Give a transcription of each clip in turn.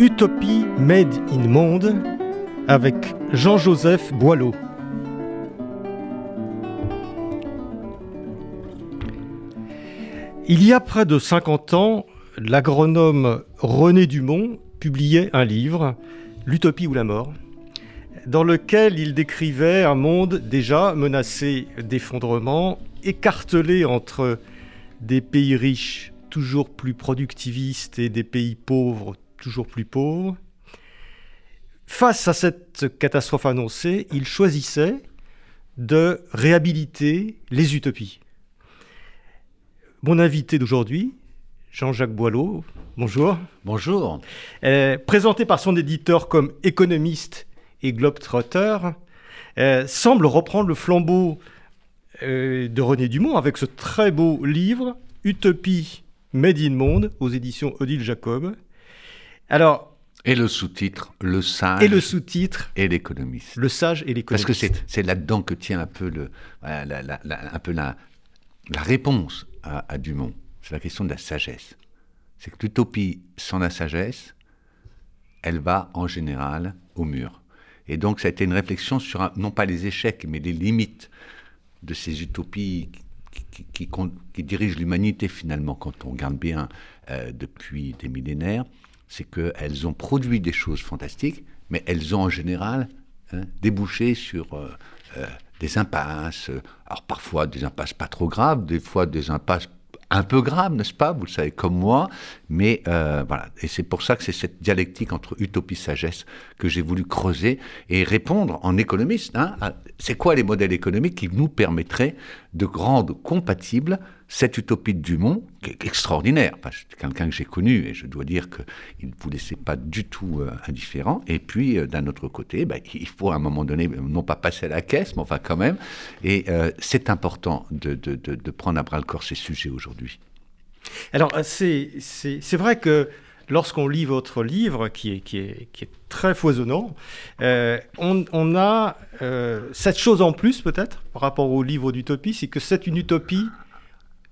Utopie Made in Monde avec Jean-Joseph Boileau. Il y a près de 50 ans, l'agronome René Dumont publiait un livre, L'Utopie ou la mort, dans lequel il décrivait un monde déjà menacé d'effondrement, écartelé entre des pays riches toujours plus productivistes et des pays pauvres toujours plus pauvres. Face à cette catastrophe annoncée, il choisissait de réhabiliter les utopies. Mon invité d'aujourd'hui, Jean-Jacques Boileau, bonjour. Bonjour. présenté par son éditeur comme économiste et globetrotter, euh, semble reprendre le flambeau euh, de René Dumont avec ce très beau livre, Utopie Made in Monde, aux éditions Odile Jacob. Alors. Et le sous-titre, le sage. Et le sous-titre. Et l'économiste. Le sage et l'économiste. Parce que c'est là-dedans que tient un peu, le, la, un peu la, la réponse à, Dumont. C'est la question de la sagesse. C'est que l'utopie sans la sagesse, elle va en général au mur. Et donc ça a été une réflexion sur, non pas les échecs, mais les limites de ces utopies qui, qui, qui, dirigent l'humanité finalement, quand on regarde bien euh, depuis des millénaires c'est qu'elles ont produit des choses fantastiques, mais elles ont en général hein, débouché sur euh, euh, des impasses, alors parfois des impasses pas trop graves, des fois des impasses un peu grave, n'est-ce pas? Vous le savez comme moi. Mais euh, voilà. Et c'est pour ça que c'est cette dialectique entre utopie sagesse que j'ai voulu creuser et répondre en économiste. Hein, c'est quoi les modèles économiques qui nous permettraient de rendre compatible cette utopie de Dumont, qui est extraordinaire, c'est quelqu'un que j'ai connu et je dois dire qu'il ne vous laissait pas du tout euh, indifférent. Et puis, euh, d'un autre côté, bah, il faut à un moment donné, non pas passer à la caisse, mais enfin quand même. Et euh, c'est important de, prendre à bras le corps ces sujets aujourd'hui. Alors, c'est vrai que lorsqu'on lit votre livre, qui est, qui est, qui est très foisonnant, on, on, a cette chose en plus peut-être par rapport au livre d'utopie, c'est que c'est une utopie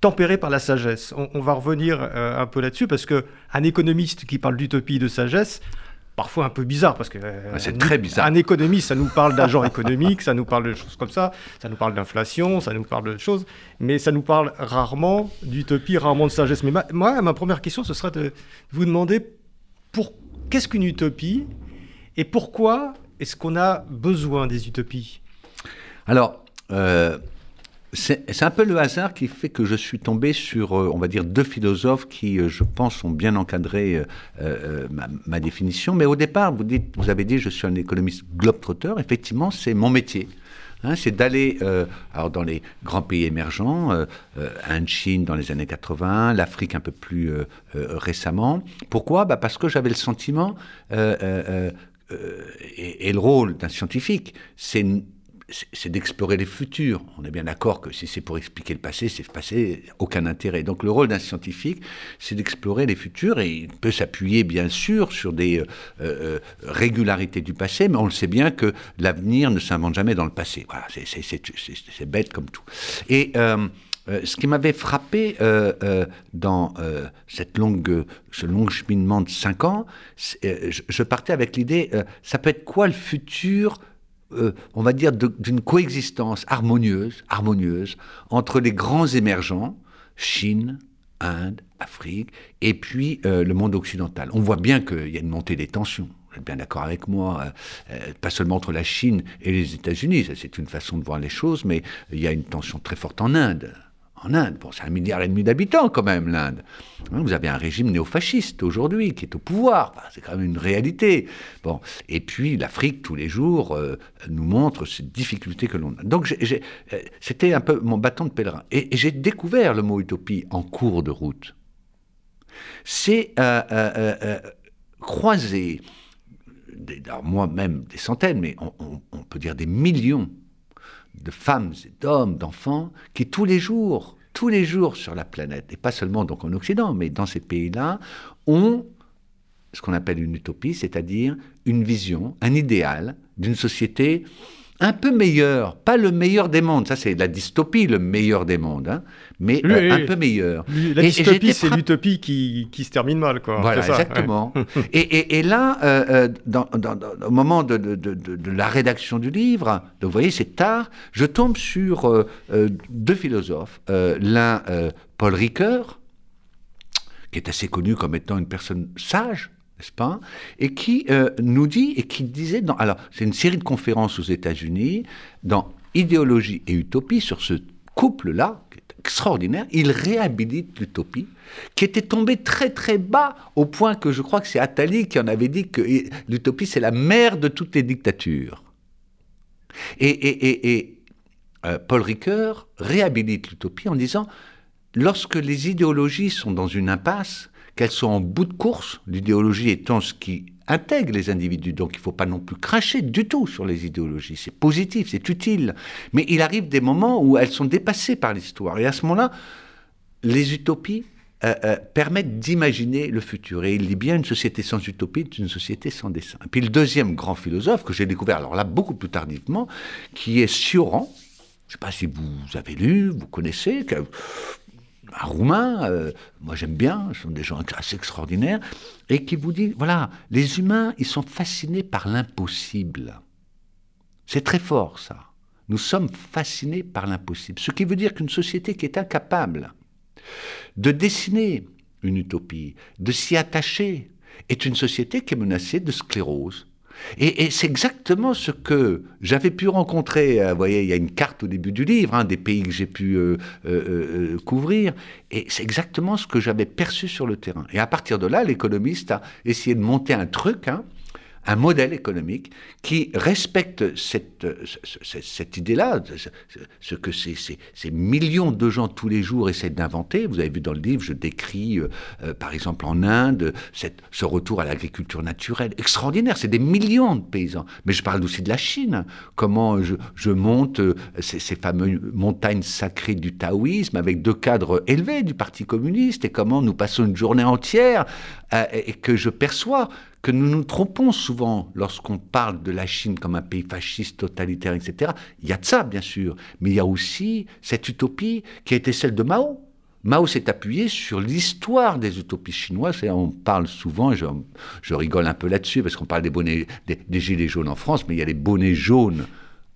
tempéré par la sagesse. On, va revenir euh, un peu là-dessus parce que un économiste qui parle d'utopie et de sagesse, parfois un peu bizarre parce que euh, c'est très bizarre. Un économiste, ça nous parle d'agent économique, ça nous parle de choses comme ça, ça nous parle d'inflation, ça nous parle de choses, mais ça nous parle rarement d'utopie, rarement de sagesse. Mais moi, ma première question, ce serait de vous demander pour qu'est-ce qu'une utopie et pourquoi est-ce qu'on a besoin des utopies? Alors. Euh, c'est un peu le hasard qui fait que je suis tombé sur, euh, on va dire, deux philosophes qui, euh, je pense, ont bien encadré euh, ma, définition. Mais au départ, vous, dites, vous avez dit, je suis un économiste globetrotter. Effectivement, c'est mon métier. Hein, c'est d'aller dans les grands pays émergents, Inde, Chine dans les années 80, l'Afrique un peu plus récemment. Pourquoi? Bah Parce que j'avais le sentiment, et, et, le rôle d'un scientifique, c'est c'est d'explorer les futurs. On est bien d'accord que si c'est pour expliquer le passé, c'est passé, aucun intérêt. Donc le rôle d'un scientifique, c'est d'explorer les futurs et il peut s'appuyer bien sûr sur des euh, euh, régularités du passé, mais on le sait bien que l'avenir ne s'invente jamais dans le passé. Voilà, c'est bête comme tout. Et euh, ce qui m'avait frappé dans cette longue, ce long cheminement de cinq ans, je, je, partais avec l'idée, ça peut être quoi le futur euh, on va dire, d'une coexistence harmonieuse, harmonieuse entre les grands émergents, Chine, Inde, Afrique, et puis euh, le monde occidental. On voit bien qu'il y a une montée des tensions. Vous êtes bien d'accord avec moi, euh, pas seulement entre la Chine et les États-Unis, c'est une façon de voir les choses, mais il y a une tension très forte en Inde Inde. Bon, c'est un milliard et demi d'habitants quand même, l'Inde. Hein, vous avez un régime néofasciste aujourd'hui qui est au pouvoir. c'est quand même une réalité. Bon, et puis l'Afrique tous les jours euh, nous montre ces difficultés que l'on a. Donc euh, c'était un peu mon bâton de pèlerin. Et, j'ai découvert le mot utopie en cours de route. C'est euh, croiser moi-même des centaines, mais on, peut dire des millions de femmes et d'hommes, d'enfants, qui tous les jours, tous les jours sur la planète, et pas seulement donc en Occident, mais dans ces pays-là, ont ce qu'on appelle une utopie, c'est-à-dire une vision, un idéal d'une société un peu meilleur, pas le meilleur des mondes, ça c'est la dystopie, le meilleur des mondes, hein, mais euh, un peu meilleur. La dystopie, c'est l'utopie qui, qui, se termine mal, quoi. Voilà, exactement. et, et, là, euh, euh, dans, au moment de, de, de, la rédaction du livre, donc vous voyez, c'est tard, je tombe sur deux philosophes, l'un Paul Ricoeur, qui est assez connu comme étant une personne sage, n'est-ce pas Et qui euh, nous dit, et qui disait, dans, alors c'est une série de conférences aux États-Unis, dans Idéologie et Utopie, sur ce couple-là, qui est extraordinaire, il réhabilite l'utopie, qui était tombée très très bas, au point que je crois que c'est Attali qui en avait dit que l'utopie c'est la mère de toutes les dictatures. Et, et, et, euh, Paul Ricoeur réhabilite l'utopie en disant, lorsque les idéologies sont dans une impasse, qu'elles sont en bout de course, l'idéologie étant ce qui intègre les individus. Donc il ne faut pas non plus cracher du tout sur les idéologies. C'est positif, c'est utile. Mais il arrive des moments où elles sont dépassées par l'histoire. Et à ce moment-là, les utopies euh, euh, permettent d'imaginer le futur. Et il dit bien une société sans utopie est une société sans dessin. Et puis le deuxième grand philosophe que j'ai découvert, alors là beaucoup plus tardivement, qui est Sioran. Je ne sais pas si vous avez lu, vous connaissez, Roumain, euh, moi j'aime bien, ce sont des gens assez extraordinaires, et qui vous dit, voilà, les humains, ils sont fascinés par l'impossible. C'est très fort ça. Nous sommes fascinés par l'impossible. Ce qui veut dire qu'une société qui est incapable de dessiner une utopie, de s'y attacher, est une société qui est menacée de sclérose. Et, c'est exactement ce que j'avais pu rencontrer. Euh, vous voyez, il y a une carte au début du livre, hein, des pays que j'ai pu euh, euh, couvrir. Et c'est exactement ce que j'avais perçu sur le terrain. Et à partir de là, l'économiste a essayé de monter un truc. Hein, un modèle économique qui respecte cette, cette, idée-là, ce que ces, ces, millions de gens tous les jours essaient d'inventer. Vous avez vu dans le livre, je décris euh, euh, par exemple en Inde ce retour à l'agriculture naturelle extraordinaire. C'est des millions de paysans. Mais je parle aussi de la Chine. Comment je, monte euh, ces, fameuses montagnes sacrées du taoïsme avec deux cadres élevés du Parti communiste et comment nous passons une journée entière et que je perçois que nous nous trompons souvent lorsqu'on parle de la Chine comme un pays fasciste, totalitaire, etc. Il y a de ça, bien sûr, mais il y a aussi cette utopie qui a été celle de Mao. Mao s'est appuyé sur l'histoire des utopies chinoises. On parle souvent, je, rigole un peu là-dessus, parce qu'on parle des, bonnets, des, gilets jaunes en France, mais il y a les bonnets jaunes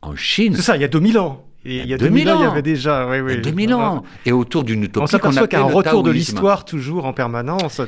en Chine. C'est ça, il y a 2000 ans. Et il y a 2000 ans, il y avait déjà. Oui, oui. 2000 ans. Et autour d'une utopie. On s'aperçoit qu'il y a un retour de l'histoire toujours en permanence.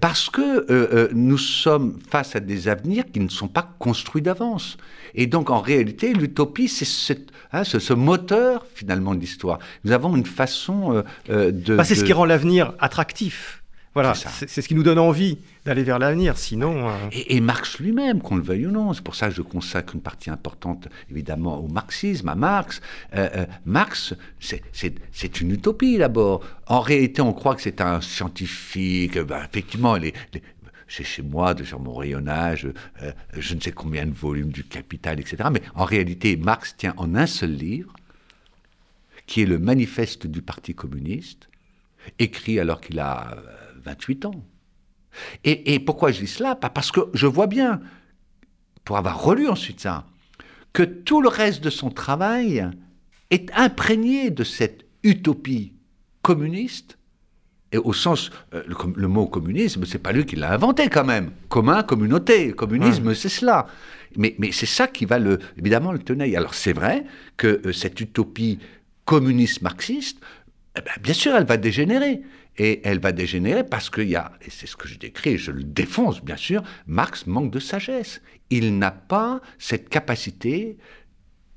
Parce que euh, euh, nous sommes face à des avenirs qui ne sont pas construits d'avance. Et donc, en réalité, l'utopie, c'est hein, ce, moteur, finalement, de l'histoire. Nous avons une façon euh, de. Bah, c'est ce qui rend l'avenir attractif. Voilà, c'est ce qui nous donne envie d'aller vers l'avenir. Sinon. Euh, et, Marx lui-même, qu'on le veuille ou non, c'est pour ça que je consacre une partie importante, évidemment, au marxisme, à Marx. Euh, euh, Marx, c'est une utopie d'abord. En réalité, on croit que c'est un scientifique. Ben, effectivement, les, c'est chez moi, sur mon rayonnage, je ne sais combien de volumes du Capital, etc. Mais en réalité, Marx tient en un seul livre, qui est le manifeste du Parti communiste, écrit alors qu'il a 28 ans. Et, pourquoi je dis cela? Parce que je vois bien, pour avoir relu ensuite ça, que tout le reste de son travail est imprégné de cette utopie communiste. Et au sens, euh, le, mot communisme, c'est pas lui qui l'a inventé quand même. Commun, communauté, communisme, c'est cela. Mais, mais c'est ça qui va le, évidemment le tenir. Alors c'est vrai que euh, cette utopie communiste marxiste, eh ben, bien sûr, elle va dégénérer. Et elle va dégénérer parce qu'il y a, et c'est ce que je décris, je le défonce bien sûr, Marx manque de sagesse. Il n'a pas cette capacité,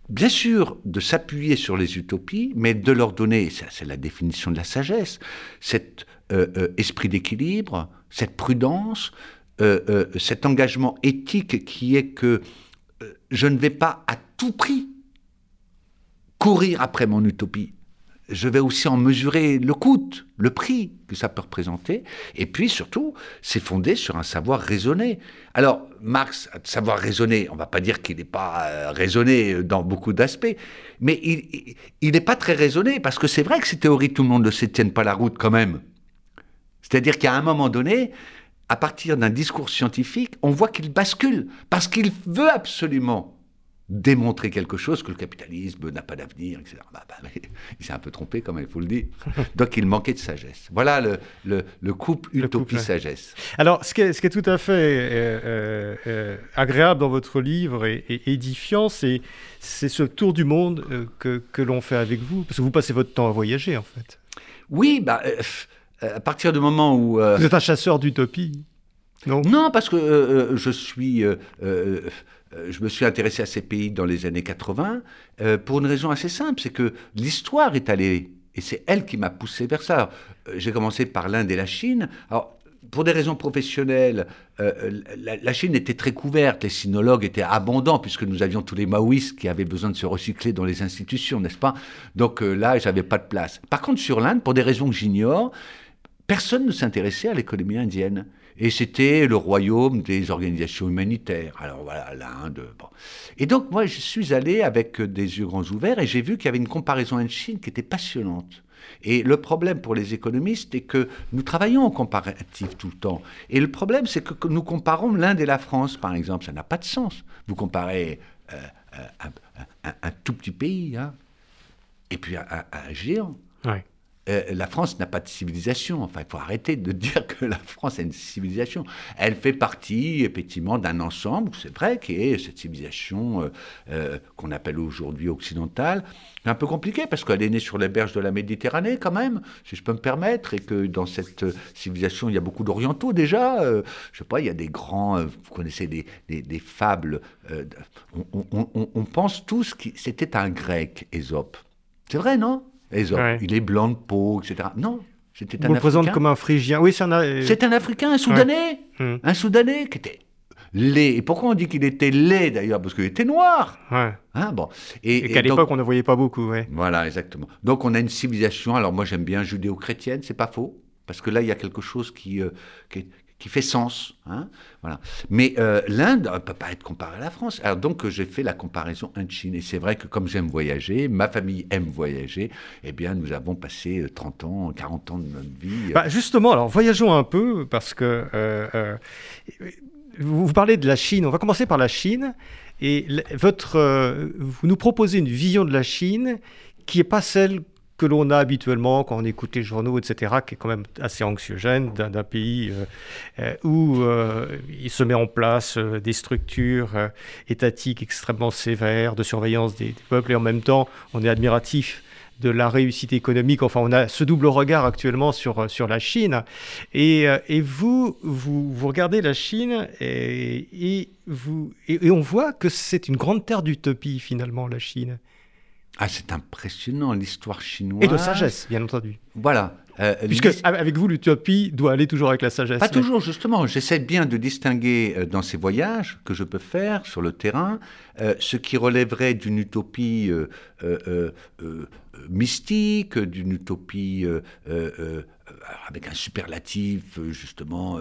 bien sûr, de s'appuyer sur les utopies, mais de leur donner, c'est la définition de la sagesse, cet euh, euh, esprit d'équilibre, cette prudence, euh, cet engagement éthique qui est que je ne vais pas à tout prix courir après mon utopie je vais aussi en mesurer le coût, le prix que ça peut représenter. Et puis surtout, c'est fondé sur un savoir raisonné. Alors, Marx, savoir raisonner, on ne va pas dire qu'il n'est pas euh, raisonné dans beaucoup d'aspects, mais il n'est pas très raisonné parce que c'est vrai que ces théories, tout le monde ne se tiennent pas la route quand même. C'est-à-dire qu'à un moment donné, à partir d'un discours scientifique, on voit qu'il bascule parce qu'il veut absolument démontrer quelque chose, que le capitalisme n'a pas d'avenir, etc. Bah, bah, il s'est un peu trompé, comme il faut le dire. Donc il manquait de sagesse. Voilà le, le, couple utopie-sagesse. Alors, ce qui, est, ce qui, est, tout à fait euh, euh, euh, agréable dans votre livre et, édifiant, c'est ce tour du monde que, que l'on fait avec vous, parce que vous passez votre temps à voyager, en fait. Oui, bah, à partir du moment où... Vous êtes un chasseur d'utopie non, parce que je suis euh, je me suis intéressé à ces pays dans les années 80 euh, pour une raison assez simple, c'est que l'histoire est allée, et c'est elle qui m'a poussé vers ça. Euh, j'ai commencé par l'Inde et la Chine. Alors, pour des raisons professionnelles, la, Chine était très couverte, les sinologues étaient abondants, puisque nous avions tous les maoïstes qui avaient besoin de se recycler dans les institutions, n'est-ce pas? Donc là, j'avais pas de place. Par contre, sur l'Inde, pour des raisons que j'ignore, personne ne s'intéressait à l'économie indienne. Et c'était le royaume des organisations humanitaires. Alors voilà, l'Inde. Bon. Et donc moi, je suis allé avec des yeux grands ouverts et j'ai vu qu'il y avait une comparaison en Chine qui était passionnante. Et le problème pour les économistes est que nous travaillons en comparatif tout le temps. Et le problème, c'est que nous comparons l'Inde et la France, par exemple. Ça n'a pas de sens. Vous comparez euh, euh, un, tout petit pays, hein, et puis un, un géant. Ouais. Euh, la France n'a pas de civilisation. Enfin, il faut arrêter de dire que la France a une civilisation. Elle fait partie, effectivement, d'un ensemble, c'est vrai, qui est cette civilisation euh, euh, qu'on appelle aujourd'hui occidentale. Un peu compliqué parce qu'elle est née sur les berges de la Méditerranée, quand même, si je peux me permettre, et que dans cette civilisation, il y a beaucoup d'orientaux déjà. je sais pas, il y a des grands, vous connaissez des, des, fables. On, on, pense tous que c'était un grec, Ésope. C'est vrai, non? Il est blanc de peau, etc. Non, c'était un Africain. présente comme un Phrygien. Oui, c'est un. Euh, c'est un Africain, un Soudanais, hmm. un Soudanais qui était laid. Et pourquoi on dit qu'il était laid d'ailleurs? Parce qu'il était noir. Ouais. Hein, bon. Et, qu'à l'époque, on ne voyait pas beaucoup. Ouais. Voilà, exactement. Donc on a une civilisation. Alors moi, j'aime bien judéo-chrétienne, c'est pas faux. Parce que là, il y a quelque chose qui, euh, qui, qui fait sens. Hein voilà. Mais euh, l'Inde ne peut pas être comparée à la France. Alors donc j'ai fait la comparaison Inde-Chine. Et c'est vrai que comme j'aime voyager, ma famille aime voyager, eh bien nous avons passé 30 euh, ans, 40 ans de notre vie. Euh. Bah justement, alors voyageons un peu parce que vous, parlez de la Chine. On va commencer par la Chine. Et votre, vous nous proposez une vision de la Chine qui n'est pas celle que l'on a habituellement quand on écoute les journaux, etc., qui est quand même assez anxiogène d'un pays euh, euh, où euh, il se met en place des structures étatiques extrêmement sévères de surveillance des, peuples et en même temps on est admiratif de la réussite économique. Enfin, on a ce double regard actuellement sur, sur la Chine. Et, et vous, vous, vous, regardez la Chine et, et vous, et on voit que c'est une grande terre d'utopie, finalement, la Chine. Ah, c'est impressionnant, l'histoire chinoise. Et de sagesse, bien entendu. Voilà. Euh, Puisque avec vous, l'utopie doit aller toujours avec la sagesse. Pas toujours, justement. J'essaie bien de distinguer euh, dans ces voyages que je peux faire sur le terrain euh, ce qui relèverait d'une utopie mystique, d'une utopie avec un superlatif justement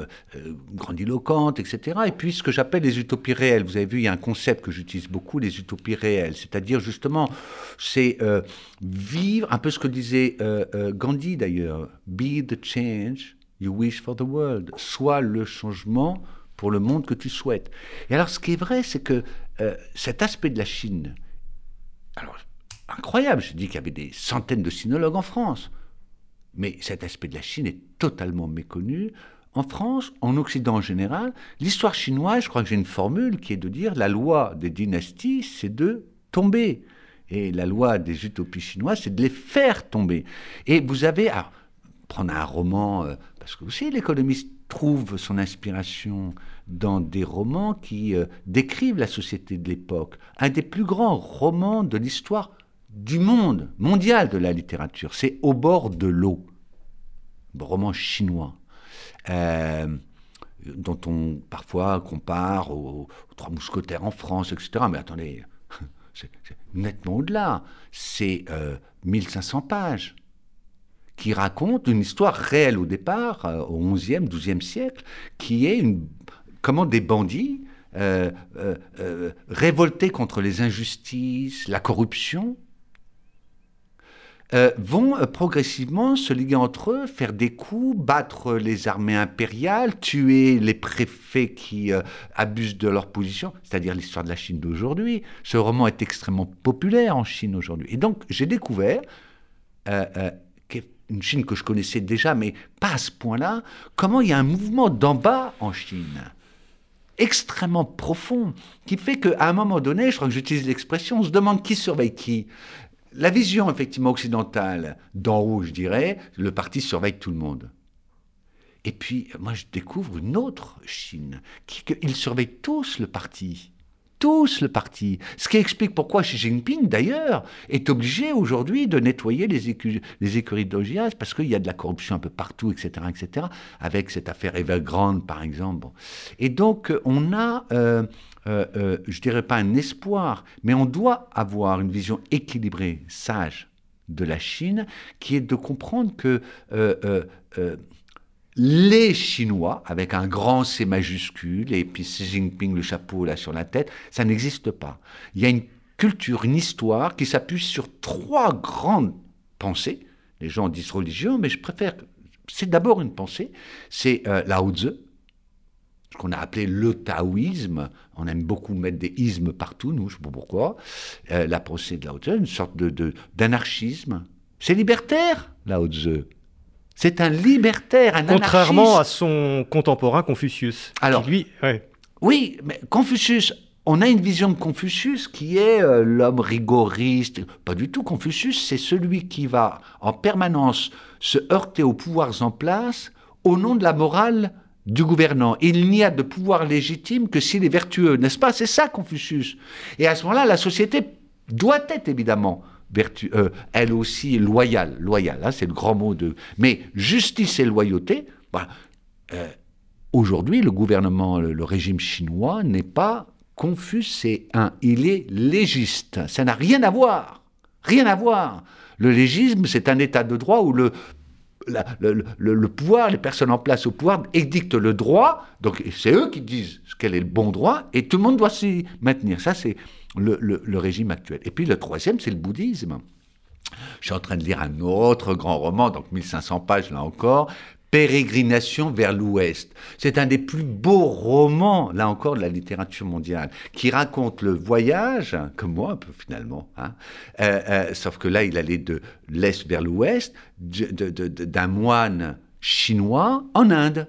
grandiloquente, etc. Et puis ce que j'appelle les utopies réelles. Vous avez vu, il y a un concept que j'utilise beaucoup, les utopies réelles. C'est-à-dire justement, c'est vivre un peu ce que disait Gandhi d'ailleurs, be the change you wish for the world. Sois le changement pour le monde que tu souhaites. Et alors, ce qui est vrai, c'est que euh, cet aspect de la Chine, alors, incroyable, je dis qu'il y avait des centaines de sinologues en France, mais cet aspect de la Chine est totalement méconnu. En France, en Occident en général, l'histoire chinoise, je crois que j'ai une formule qui est de dire la loi des dynasties, c'est de tomber. Et la loi des utopies chinoises, c'est de les faire tomber. Et vous avez, alors, prendre un roman, euh, parce que aussi l'économiste trouve son inspiration dans des romans qui euh, décrivent la société de l'époque. Un des plus grands romans de l'histoire du monde, mondial de la littérature, c'est Au bord de l'eau, roman chinois. Euh, dont on parfois compare aux, Trois Mousquetaires en France, etc. Mais attendez, c'est nettement au-delà. C'est 1500 pages qui raconte une histoire réelle au départ, au XIe, XIIe siècle, qui est une, comment des bandits euh, euh, euh, révoltés contre les injustices, la corruption, vont progressivement se liguer entre eux, faire des coups, battre les armées impériales, tuer les préfets qui abusent de leur position, c'est-à-dire l'histoire de la Chine d'aujourd'hui. Ce roman est extrêmement populaire en Chine aujourd'hui. Et donc j'ai découvert une Chine que je connaissais déjà, mais pas à ce point-là, comment il y a un mouvement d'en bas en Chine extrêmement profond qui fait qu'à un moment donné, je crois que j'utilise l'expression, on se demande qui surveille qui. La vision effectivement occidentale, d'en haut, je dirais, le parti surveille tout le monde. Et puis, moi, je découvre une autre Chine, qui, ils surveillent tous le parti tous le parti. Ce qui explique pourquoi Xi Jinping, d'ailleurs, est obligé aujourd'hui de nettoyer les, écuries de parce qu'il y a de la corruption un peu partout, etc., etc., avec cette affaire Evergrande, par exemple. Et donc, on a, euh, euh, euh, je dirais pas un espoir, mais on doit avoir une vision équilibrée, sage de la Chine, qui est de comprendre que les Chinois, avec un grand C majuscule, et puis Xi Jinping le chapeau là sur la tête, ça n'existe pas. Il y a une culture, une histoire qui s'appuie sur trois grandes pensées. Les gens disent religion, mais je préfère. C'est d'abord une pensée. C'est euh, Lao Tzu, ce qu'on a appelé le taoïsme. On aime beaucoup mettre des ismes partout, nous, je ne sais pas pourquoi. Euh, la pensée de Lao Tzu, une sorte de, d'anarchisme. C'est libertaire, Lao Tzu. C'est un libertaire, un Contrairement à son contemporain Confucius. Alors, lui, oui, mais Confucius, on a une vision de Confucius qui est euh, l'homme rigoriste. Pas du tout. Confucius, c'est celui qui va en permanence se heurter aux pouvoirs en place au nom de la morale du gouvernant. Il n'y a de pouvoir légitime que s'il est vertueux, n'est-ce pas? C'est ça Confucius. Et à ce moment-là, la société doit être évidemment euh, elle aussi loyale. Loyale, hein, c'est le grand mot de. Mais justice et loyauté, euh, aujourd'hui, le gouvernement, le, régime chinois n'est pas un. Il est légiste. Ça n'a rien à voir. Rien à voir. Le légisme, c'est un état de droit où le le, pouvoir, les personnes en place au pouvoir édictent le droit, donc c'est eux qui disent quel est le bon droit, et tout le monde doit s'y maintenir. Ça, c'est le, régime actuel. Et puis le troisième, c'est le bouddhisme. Je suis en train de lire un autre grand roman, donc 1500 pages là encore, Pérégrination vers l'Ouest. C'est un des plus beaux romans, là encore, de la littérature mondiale, qui raconte le voyage, comme moi un peu finalement, hein, euh, euh, sauf que là, il allait de l'Est vers l'Ouest, d'un moine chinois en Inde.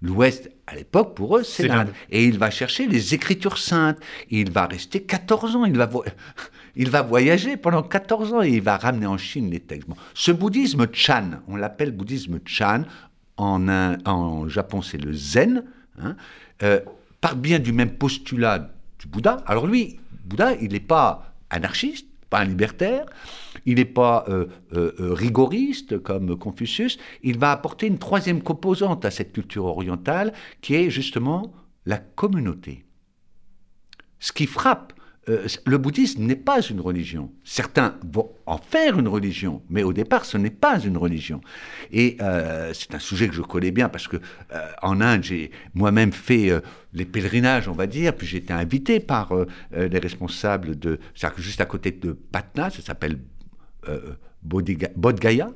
L'Ouest, à l'époque, pour eux, c'est l'Inde. Et il va chercher les Écritures saintes. Il va rester 14 ans. Il va, il va voyager pendant 14 ans et il va ramener en Chine les textes. Ce bouddhisme Chan, on l'appelle bouddhisme Chan. En, en Japon, c'est le Zen. Hein, euh, part bien du même postulat du Bouddha. Alors lui, Bouddha, il n'est pas anarchiste, pas un libertaire, il n'est pas euh, euh, rigoriste comme Confucius, il va apporter une troisième composante à cette culture orientale qui est justement la communauté. Ce qui frappe euh, le bouddhisme n'est pas une religion. Certains vont en faire une religion, mais au départ, ce n'est pas une religion. Et euh, c'est un sujet que je connais bien parce que euh, en Inde, j'ai moi-même fait les pèlerinages, on va dire, puis j'ai été invité par les responsables de, que juste à côté de Patna, ça s'appelle Bodh Gaya,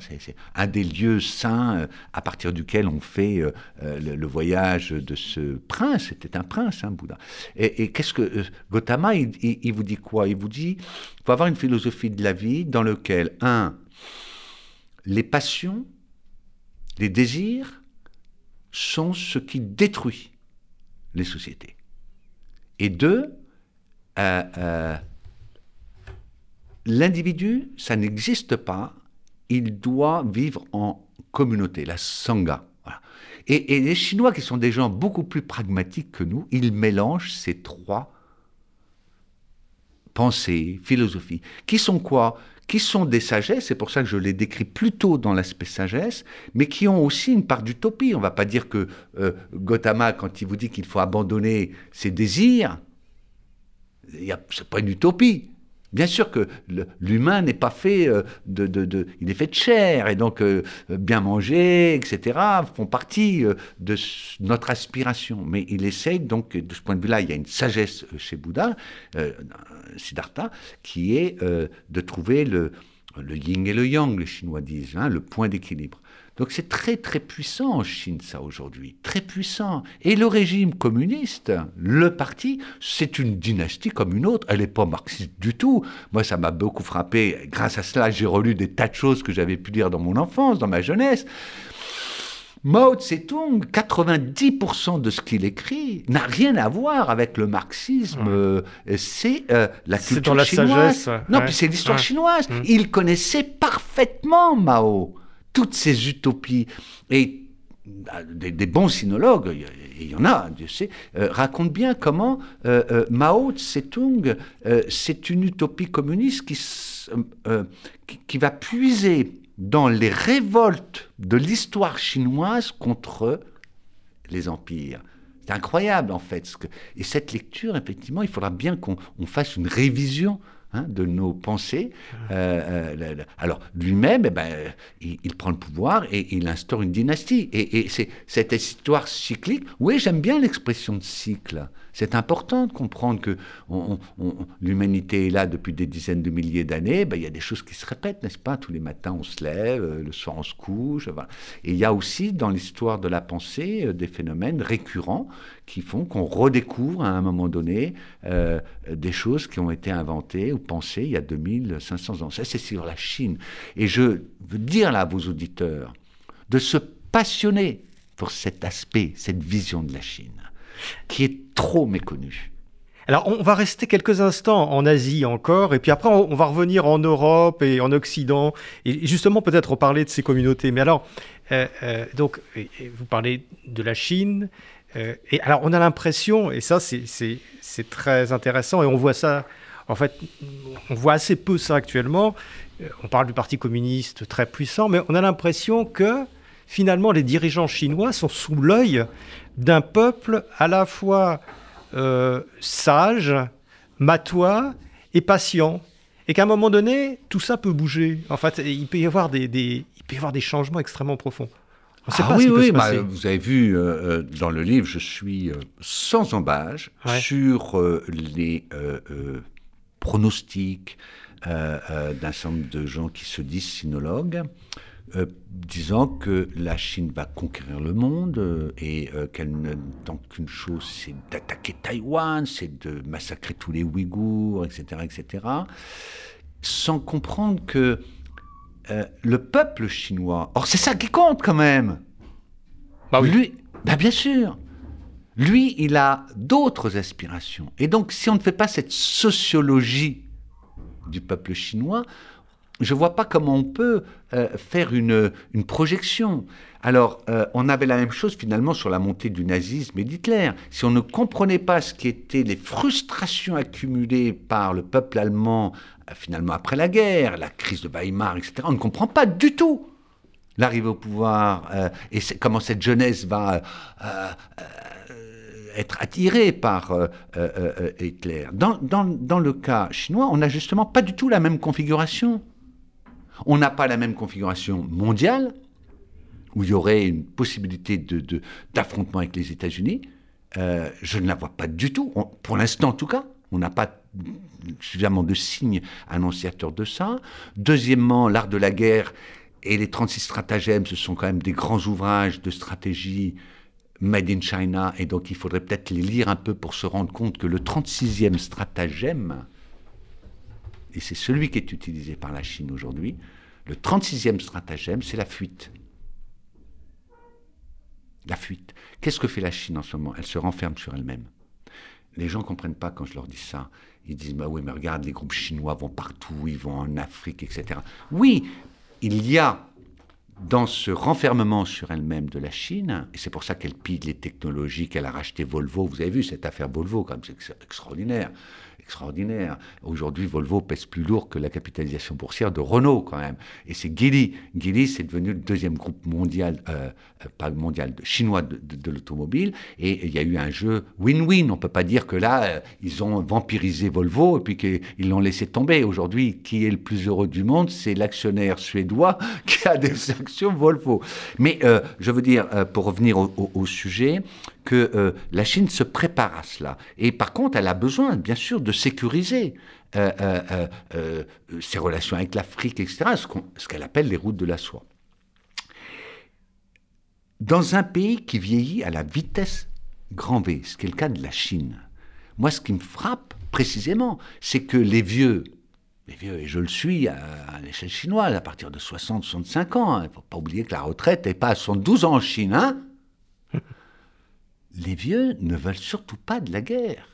c'est un des lieux saints euh, à partir duquel on fait euh, euh, le, voyage de ce prince. C'était un prince, hein, Bouddha. Et, qu'est-ce que Gautama, il, vous dit quoi? Il vous dit qu'il faut avoir une philosophie de la vie dans laquelle, un, les passions, les désirs sont ce qui détruit les sociétés. Et deux, L'individu, ça n'existe pas. Il doit vivre en communauté, la sangha. Et, les Chinois, qui sont des gens beaucoup plus pragmatiques que nous, ils mélangent ces trois pensées, philosophies, qui sont quoi? Qui sont des sagesses, c'est pour ça que je les décris plutôt dans l'aspect sagesse, mais qui ont aussi une part d'utopie. On ne va pas dire que euh, Gautama, quand il vous dit qu'il faut abandonner ses désirs, c'est pas une utopie. Bien sûr que l'humain n'est pas fait euh, de, de, est fait de chair et donc euh, bien manger, etc. font partie euh, de notre aspiration. Mais il essaye donc de ce point de vue-là, il y a une sagesse chez Bouddha, Siddhartha, qui est de trouver le, le yin et le yang, les Chinois disent, hein, le point d'équilibre. Donc c'est très très puissant en Chine ça aujourd'hui, très puissant. Et le régime communiste, le parti, c'est une dynastie comme une autre. Elle n'est pas marxiste du tout. Moi ça m'a beaucoup frappé. Grâce à cela j'ai relu des tas de choses que j'avais pu lire dans mon enfance, dans ma jeunesse. Mao Tse-tung, 90% de ce qu'il écrit n'a rien à voir avec le marxisme. Euh, c'est euh, la culture la chinoise. Non, puis c'est l'histoire chinoise. Mmh. Il connaissait parfaitement Mao toutes ces utopies. Et bah, des, bons sinologues, il y en a, Dieu sait, euh, racontent bien comment euh, euh, Mao Tse-tung, c'est une utopie communiste qui, qui, va puiser dans les révoltes de l'histoire chinoise contre les empires. C'est incroyable en fait. Et cette lecture, effectivement, il faudra bien qu'on fasse une révision Hein, de nos pensées. Euh, euh, alors lui-même, eh ben, il, prend le pouvoir et il instaure une dynastie. Et, c'est cette histoire cyclique. Oui, j'aime bien l'expression de cycle. C'est important de comprendre que l'humanité est là depuis des dizaines de milliers d'années. Ben, il y a des choses qui se répètent, n'est-ce pas? Tous les matins, on se lève, euh, le soir, on se couche. Et il y a aussi dans l'histoire de la pensée des phénomènes récurrents qui font qu'on redécouvre à un moment donné euh, des choses qui ont été inventées ou pensées il y a 2500 ans. Ça, c'est sur la Chine. Et je veux dire là à vos auditeurs de se passionner pour cet aspect, cette vision de la Chine, qui est trop méconnue. Alors, on va rester quelques instants en Asie encore, et puis après, on va revenir en Europe et en Occident, et justement peut-être reparler de ces communautés. Mais alors, euh, euh, donc, vous parlez de la Chine, euh, et alors, on a l'impression, et ça, c'est très intéressant, et on voit ça, en fait, on voit assez peu ça actuellement. On parle du Parti communiste très puissant, mais on a l'impression que finalement, les dirigeants chinois sont sous l'œil d'un peuple à la fois euh, sage, matois et patient. Et qu'à un moment donné, tout ça peut bouger. En fait, il peut y avoir des, il peut y avoir des changements extrêmement profonds. Ah oui, oui, bah, vous avez vu euh, euh, dans le livre, je suis euh, sans embâche sur les pronostics d'un certain nombre de gens qui se disent sinologues, disant que la Chine va conquérir le monde et qu'elle ne tant qu'une chose, c'est d'attaquer Taïwan, c'est de massacrer tous les Ouïghours, etc., etc., sans comprendre que euh, le peuple chinois. Or, c'est ça qui compte quand même. Bah oui. Lui, bah bien sûr. Lui, il a d'autres aspirations. Et donc, si on ne fait pas cette sociologie du peuple chinois, je ne vois pas comment on peut euh, faire une, une, projection. Alors, euh, on avait la même chose finalement sur la montée du nazisme et d'Hitler. Si on ne comprenait pas ce qui étaient les frustrations accumulées par le peuple allemand euh, finalement après la guerre, la crise de Weimar, etc., on ne comprend pas du tout l'arrivée au pouvoir et comment cette jeunesse va être attirée par Hitler. Dans, dans, dans le cas chinois, on n'a justement pas du tout la même configuration. On n'a pas la même configuration mondiale, où il y aurait une possibilité d'affrontement avec les États-Unis. Euh, je ne la vois pas du tout, pour l'instant en tout cas. On n'a pas suffisamment de signes annonciateurs de ça. Deuxièmement, l'art de la guerre et les 36 stratagèmes, ce sont quand même des grands ouvrages de stratégie made in China, et donc il faudrait peut-être les lire un peu pour se rendre compte que le 36e stratagème, et c'est celui qui est utilisé par la Chine aujourd'hui, le 36e stratagème, c'est la fuite. La fuite. Qu'est-ce que fait la Chine en ce moment? Elle se renferme sur elle-même. Les gens ne comprennent pas quand je leur dis ça. Ils disent, bah oui, mais regarde, les groupes chinois vont partout, ils vont en Afrique, etc. Oui, il y a dans ce renfermement sur elle-même de la Chine, et c'est pour ça qu'elle pille les technologies, qu'elle a racheté Volvo. Vous avez vu cette affaire Volvo, comme c'est extraordinaire extraordinaire. Aujourd'hui, Volvo pèse plus lourd que la capitalisation boursière de Renault, quand même. Et c'est Geely. Geely, c'est devenu le deuxième groupe mondial, euh, euh, pas mondial, chinois de, l'automobile. Et il y a eu un jeu win-win. On peut pas dire que là, euh, ils ont vampirisé Volvo et puis qu'ils l'ont laissé tomber. Aujourd'hui, qui est le plus heureux du monde C'est l'actionnaire suédois qui a des actions Volvo. Mais je veux dire, pour revenir au sujet, que euh, la Chine se prépare à cela. Et par contre, elle a besoin, bien sûr, de sécuriser euh, euh, ses relations avec l'Afrique, etc., ce qu'elle appelle les routes de la soie. Dans un pays qui vieillit à la vitesse grand V, ce qui est le cas de la Chine, moi, ce qui me frappe précisément, c'est que les vieux, les vieux, et je le suis à, l'échelle chinoise, à partir de 60-65 ans, il ne faut pas oublier que la retraite n'est pas à 72 ans en Chine, hein les vieux ne veulent surtout pas de la guerre.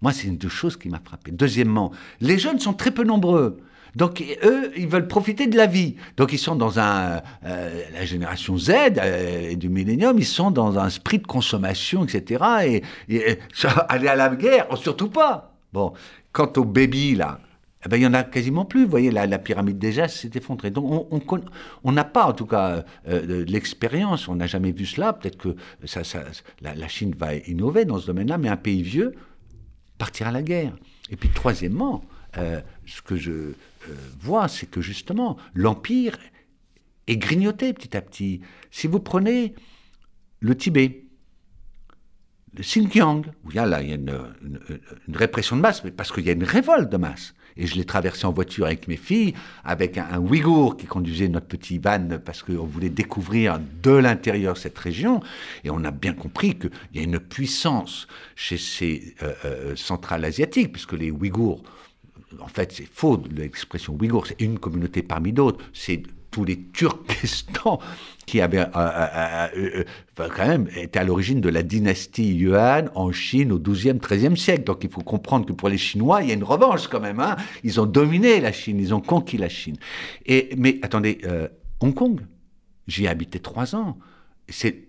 Moi, c'est une des choses qui m'a frappé. Deuxièmement, les jeunes sont très peu nombreux. Donc, eux, ils veulent profiter de la vie. Donc, ils sont dans un. Euh, la génération Z euh, et du millénium, ils sont dans un esprit de consommation, etc. Et, aller à la guerre, surtout pas. Bon, quant aux baby, là, eh ben, il n'y en a quasiment plus. Vous voyez, la, la pyramide déjà s'est effondrée. Donc on n'a pas, en tout cas, euh, l'expérience, on n'a jamais vu cela. Peut-être que ça, la, Chine va innover dans ce domaine-là, mais un pays vieux partira à la guerre. Et puis troisièmement, euh, ce que je euh, vois, c'est que justement, l'Empire est grignoté petit à petit. Si vous prenez le Tibet, le Xinjiang, où il y a là une, répression de masse, mais parce qu'il y a une révolte de masse. Et je l'ai traversé en voiture avec mes filles, avec un, Ouïghour qui conduisait notre petit van parce qu'on voulait découvrir de l'intérieur cette région. Et on a bien compris qu'il y a une puissance chez ces euh, euh, centrales asiatiques, puisque les Ouïghours, en fait, c'est faux l'expression Ouïghour, c'est une communauté parmi d'autres. Tous les Turkestan qui avaient euh, euh, euh, quand même été à l'origine de la dynastie Yuan en Chine au XIIe, XIIIe siècle. Donc il faut comprendre que pour les Chinois, il y a une revanche quand même. Hein. Ils ont dominé la Chine, ils ont conquis la Chine. Et, mais attendez, Hong Kong, j'y ai habité trois ans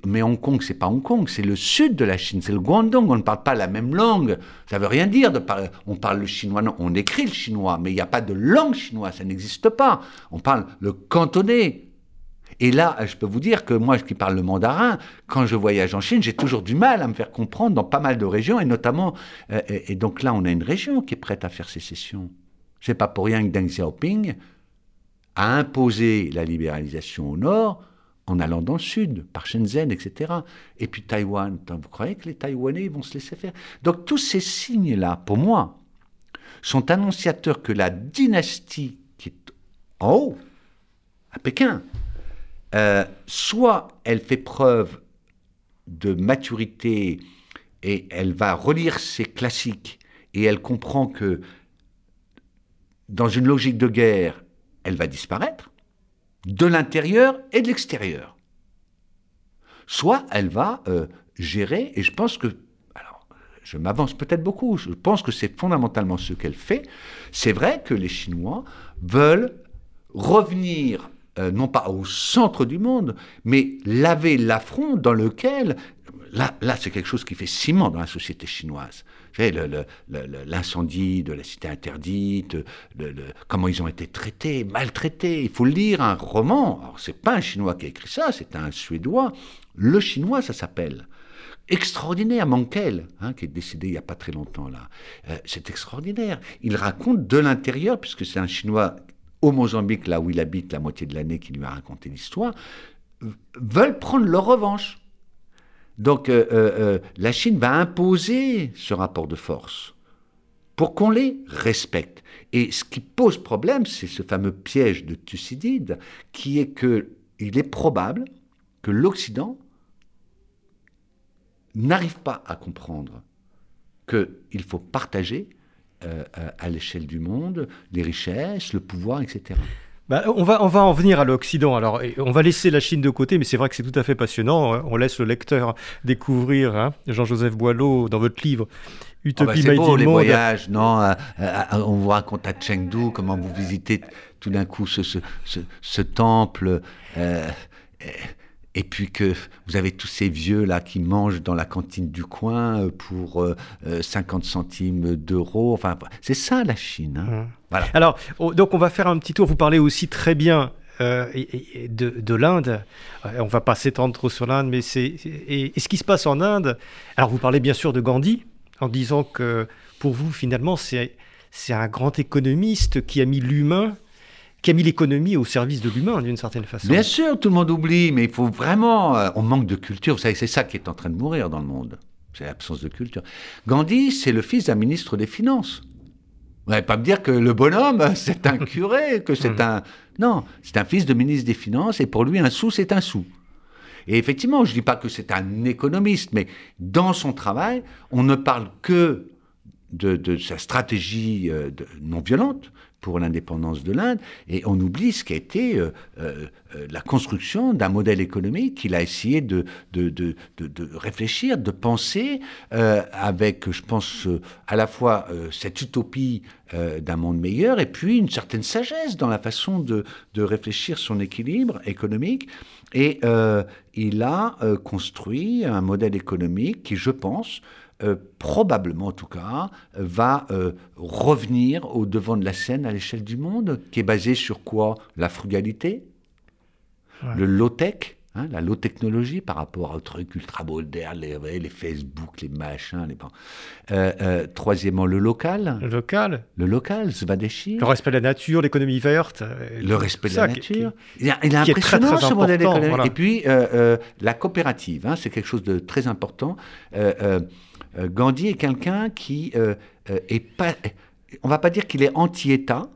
mais Hong Kong, c'est pas Hong Kong, c'est le sud de la Chine, c'est le Guangdong. On ne parle pas la même langue. Ça veut rien dire de parler. On parle le chinois, non, on écrit le chinois, mais il n'y a pas de langue chinoise, ça n'existe pas. On parle le cantonais. Et là, je peux vous dire que moi qui parle le mandarin, quand je voyage en Chine, j'ai toujours du mal à me faire comprendre dans pas mal de régions, et notamment, euh, et, donc là, on a une région qui est prête à faire sécession. C'est pas pour rien que Deng Xiaoping a imposé la libéralisation au nord en allant dans le sud, par Shenzhen, etc. Et puis Taïwan, vous croyez que les Taïwanais vont se laisser faire Donc tous ces signes-là, pour moi, sont annonciateurs que la dynastie qui est en haut, à Pékin, euh, soit elle fait preuve de maturité et elle va relire ses classiques et elle comprend que dans une logique de guerre, elle va disparaître, de l'intérieur et de l'extérieur. Soit elle va euh, gérer, et je pense que, alors je m'avance peut-être beaucoup, je pense que c'est fondamentalement ce qu'elle fait, c'est vrai que les Chinois veulent revenir euh, non pas au centre du monde, mais laver l'affront dans lequel, là, là c'est quelque chose qui fait ciment dans la société chinoise l'incendie de la cité interdite, comment ils ont été traités, maltraités. Il faut lire un roman. Alors, c'est pas un Chinois qui a écrit ça, c'est un Suédois. Le Chinois, ça s'appelle. Extraordinaire, Mankel, hein, qui est décédé il n'y a pas très longtemps là. Euh, c'est extraordinaire. Il raconte de l'intérieur, puisque c'est un Chinois au Mozambique, là où il habite la moitié de l'année, qui lui a raconté l'histoire, veulent prendre leur revanche. Donc euh, euh, euh, la Chine va imposer ce rapport de force pour qu'on les respecte. Et ce qui pose problème, c'est ce fameux piège de Thucydide, qui est que il est probable que l'Occident n'arrive pas à comprendre qu'il faut partager à l'échelle du monde les richesses, le pouvoir, etc. Bah, on, va, on va en venir à l'Occident. Alors, on va laisser la Chine de côté, mais c'est vrai que c'est tout à fait passionnant. Hein. On laisse le lecteur découvrir, hein, Jean-Joseph Boileau, dans votre livre, Utopie oh bah beau, les Monde. voyages, non euh, euh, On vous raconte à Chengdu comment vous visitez tout d'un coup ce, ce, ce, ce temple. Euh, et puis que vous avez tous ces vieux là qui mangent dans la cantine du coin euh, pour euh, 50 centimes d'euros. Enfin, c'est ça la Chine. hein. Mmh. Voilà. Alors, oh, donc on va faire un petit tour. Vous parlez aussi très bien euh, et- et de, de l'Inde. Euh, On va pas s'étendre trop sur l'Inde, mais c'est et, et ce qui se passe en Inde. Alors, vous parlez bien sûr de Gandhi en disant que pour vous, finalement, c'est c'est un grand économiste qui a mis l'humain, qui a mis l'économie au service de l'humain d'une certaine façon. Bien sûr, tout le monde oublie, mais il faut vraiment. euh, on manque de culture. Vous savez, c'est ça qui est en train de mourir dans le monde. C'est l'absence de culture. Gandhi, c'est le fils d'un ministre des Finances. Vous n'allez pas me dire que le bonhomme, c'est un curé, que c'est un. Non, c'est un fils de ministre des Finances, et pour lui, un sou, c'est un sou. Et effectivement, je ne dis pas que c'est un économiste, mais dans son travail, on ne parle que de, de sa stratégie euh, non violente pour l'indépendance de l'Inde, et on oublie ce qui a été euh, euh, euh, la construction d'un modèle économique qu'il a essayé de, de, de, de- réfléchir, de penser, avec, je pense, à la fois cette utopie d'un monde meilleur, et puis une certaine sagesse dans la façon de, réfléchir son équilibre économique. Et il a construit un modèle économique qui, je pense, euh, probablement en tout cas, va euh, revenir au devant de la scène à l'échelle du monde, qui est basé sur quoi? La frugalité, Ouais. le low-tech, hein, la low-technologie par rapport aux trucs ultra modernes, les, Facebook, les machins. Les... Euh, euh, troisièmement, le local, Le local, le local, Swadeshi. le respect de la nature, l'économie verte. euh, Le respect de la qui- nature. qui- Il est, il qui est très, impressionnant très ce modèle économique. voilà. Et puis euh, euh, la coopérative, hein, c'est quelque chose de très important. Euh, Gandhi est quelqu'un qui euh, euh, est pas. On va pas dire qu'il est anti-État,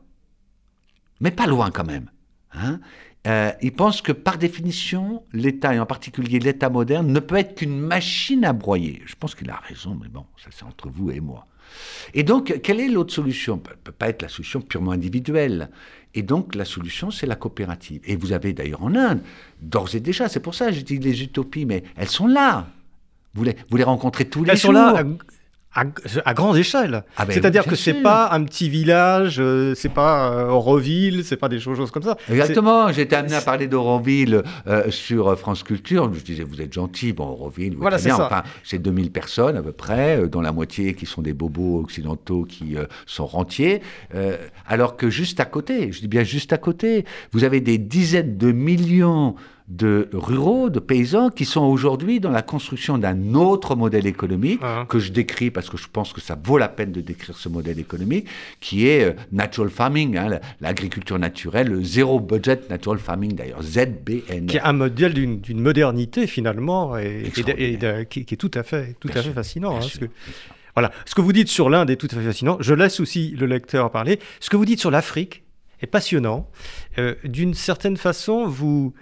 mais pas loin quand même. hein. Il pense que par définition, l'État, et en particulier l'État moderne, ne peut être qu'une machine à broyer. Je pense qu'il a raison, mais bon, ça c'est entre vous et moi. Et donc, quelle est l'autre solution? Ça ne peut pas être la solution purement individuelle. Et donc, la solution, c'est la coopérative. Et vous avez d'ailleurs en Inde, d'ores et déjà, c'est pour ça que je dis les utopies, mais elles sont là. Vous les, vous les rencontrez tous les Elles jours. sont là à, à- à grande échelle. Ah ben, C'est-à-dire que c'est pas un petit village, euh, c'est pas euh, Auroville, c'est pas des choses, comme ça. Exactement, j'ai été amené à parler d'Auroville euh, sur France Culture. Je disais, vous êtes gentil, bon, Auroville, oui, Voilà, c'est. Enfin, c'est 2000 personnes à peu près, dont la moitié qui sont des bobos occidentaux qui euh, sont rentiers. Euh, alors que juste à côté, je dis bien juste à côté, vous avez des dizaines de millions de ruraux, de paysans qui sont aujourd'hui dans la construction d'un autre modèle économique Ah. que je décris parce que je pense que ça vaut la peine de décrire ce modèle économique qui est euh, natural farming, hein, la- l'agriculture naturelle, le zéro budget natural farming d'ailleurs, ZBN. qui est un modèle d'une modernité finalement et, qui, qui est tout à fait, tout Bien à fait fascinant. hein, sûr, que- voilà, ce que vous dites sur l'Inde est tout à fait fascinant. Je laisse aussi le lecteur parler. Ce que vous dites sur l'Afrique est passionnant. Euh, D'une certaine façon, vous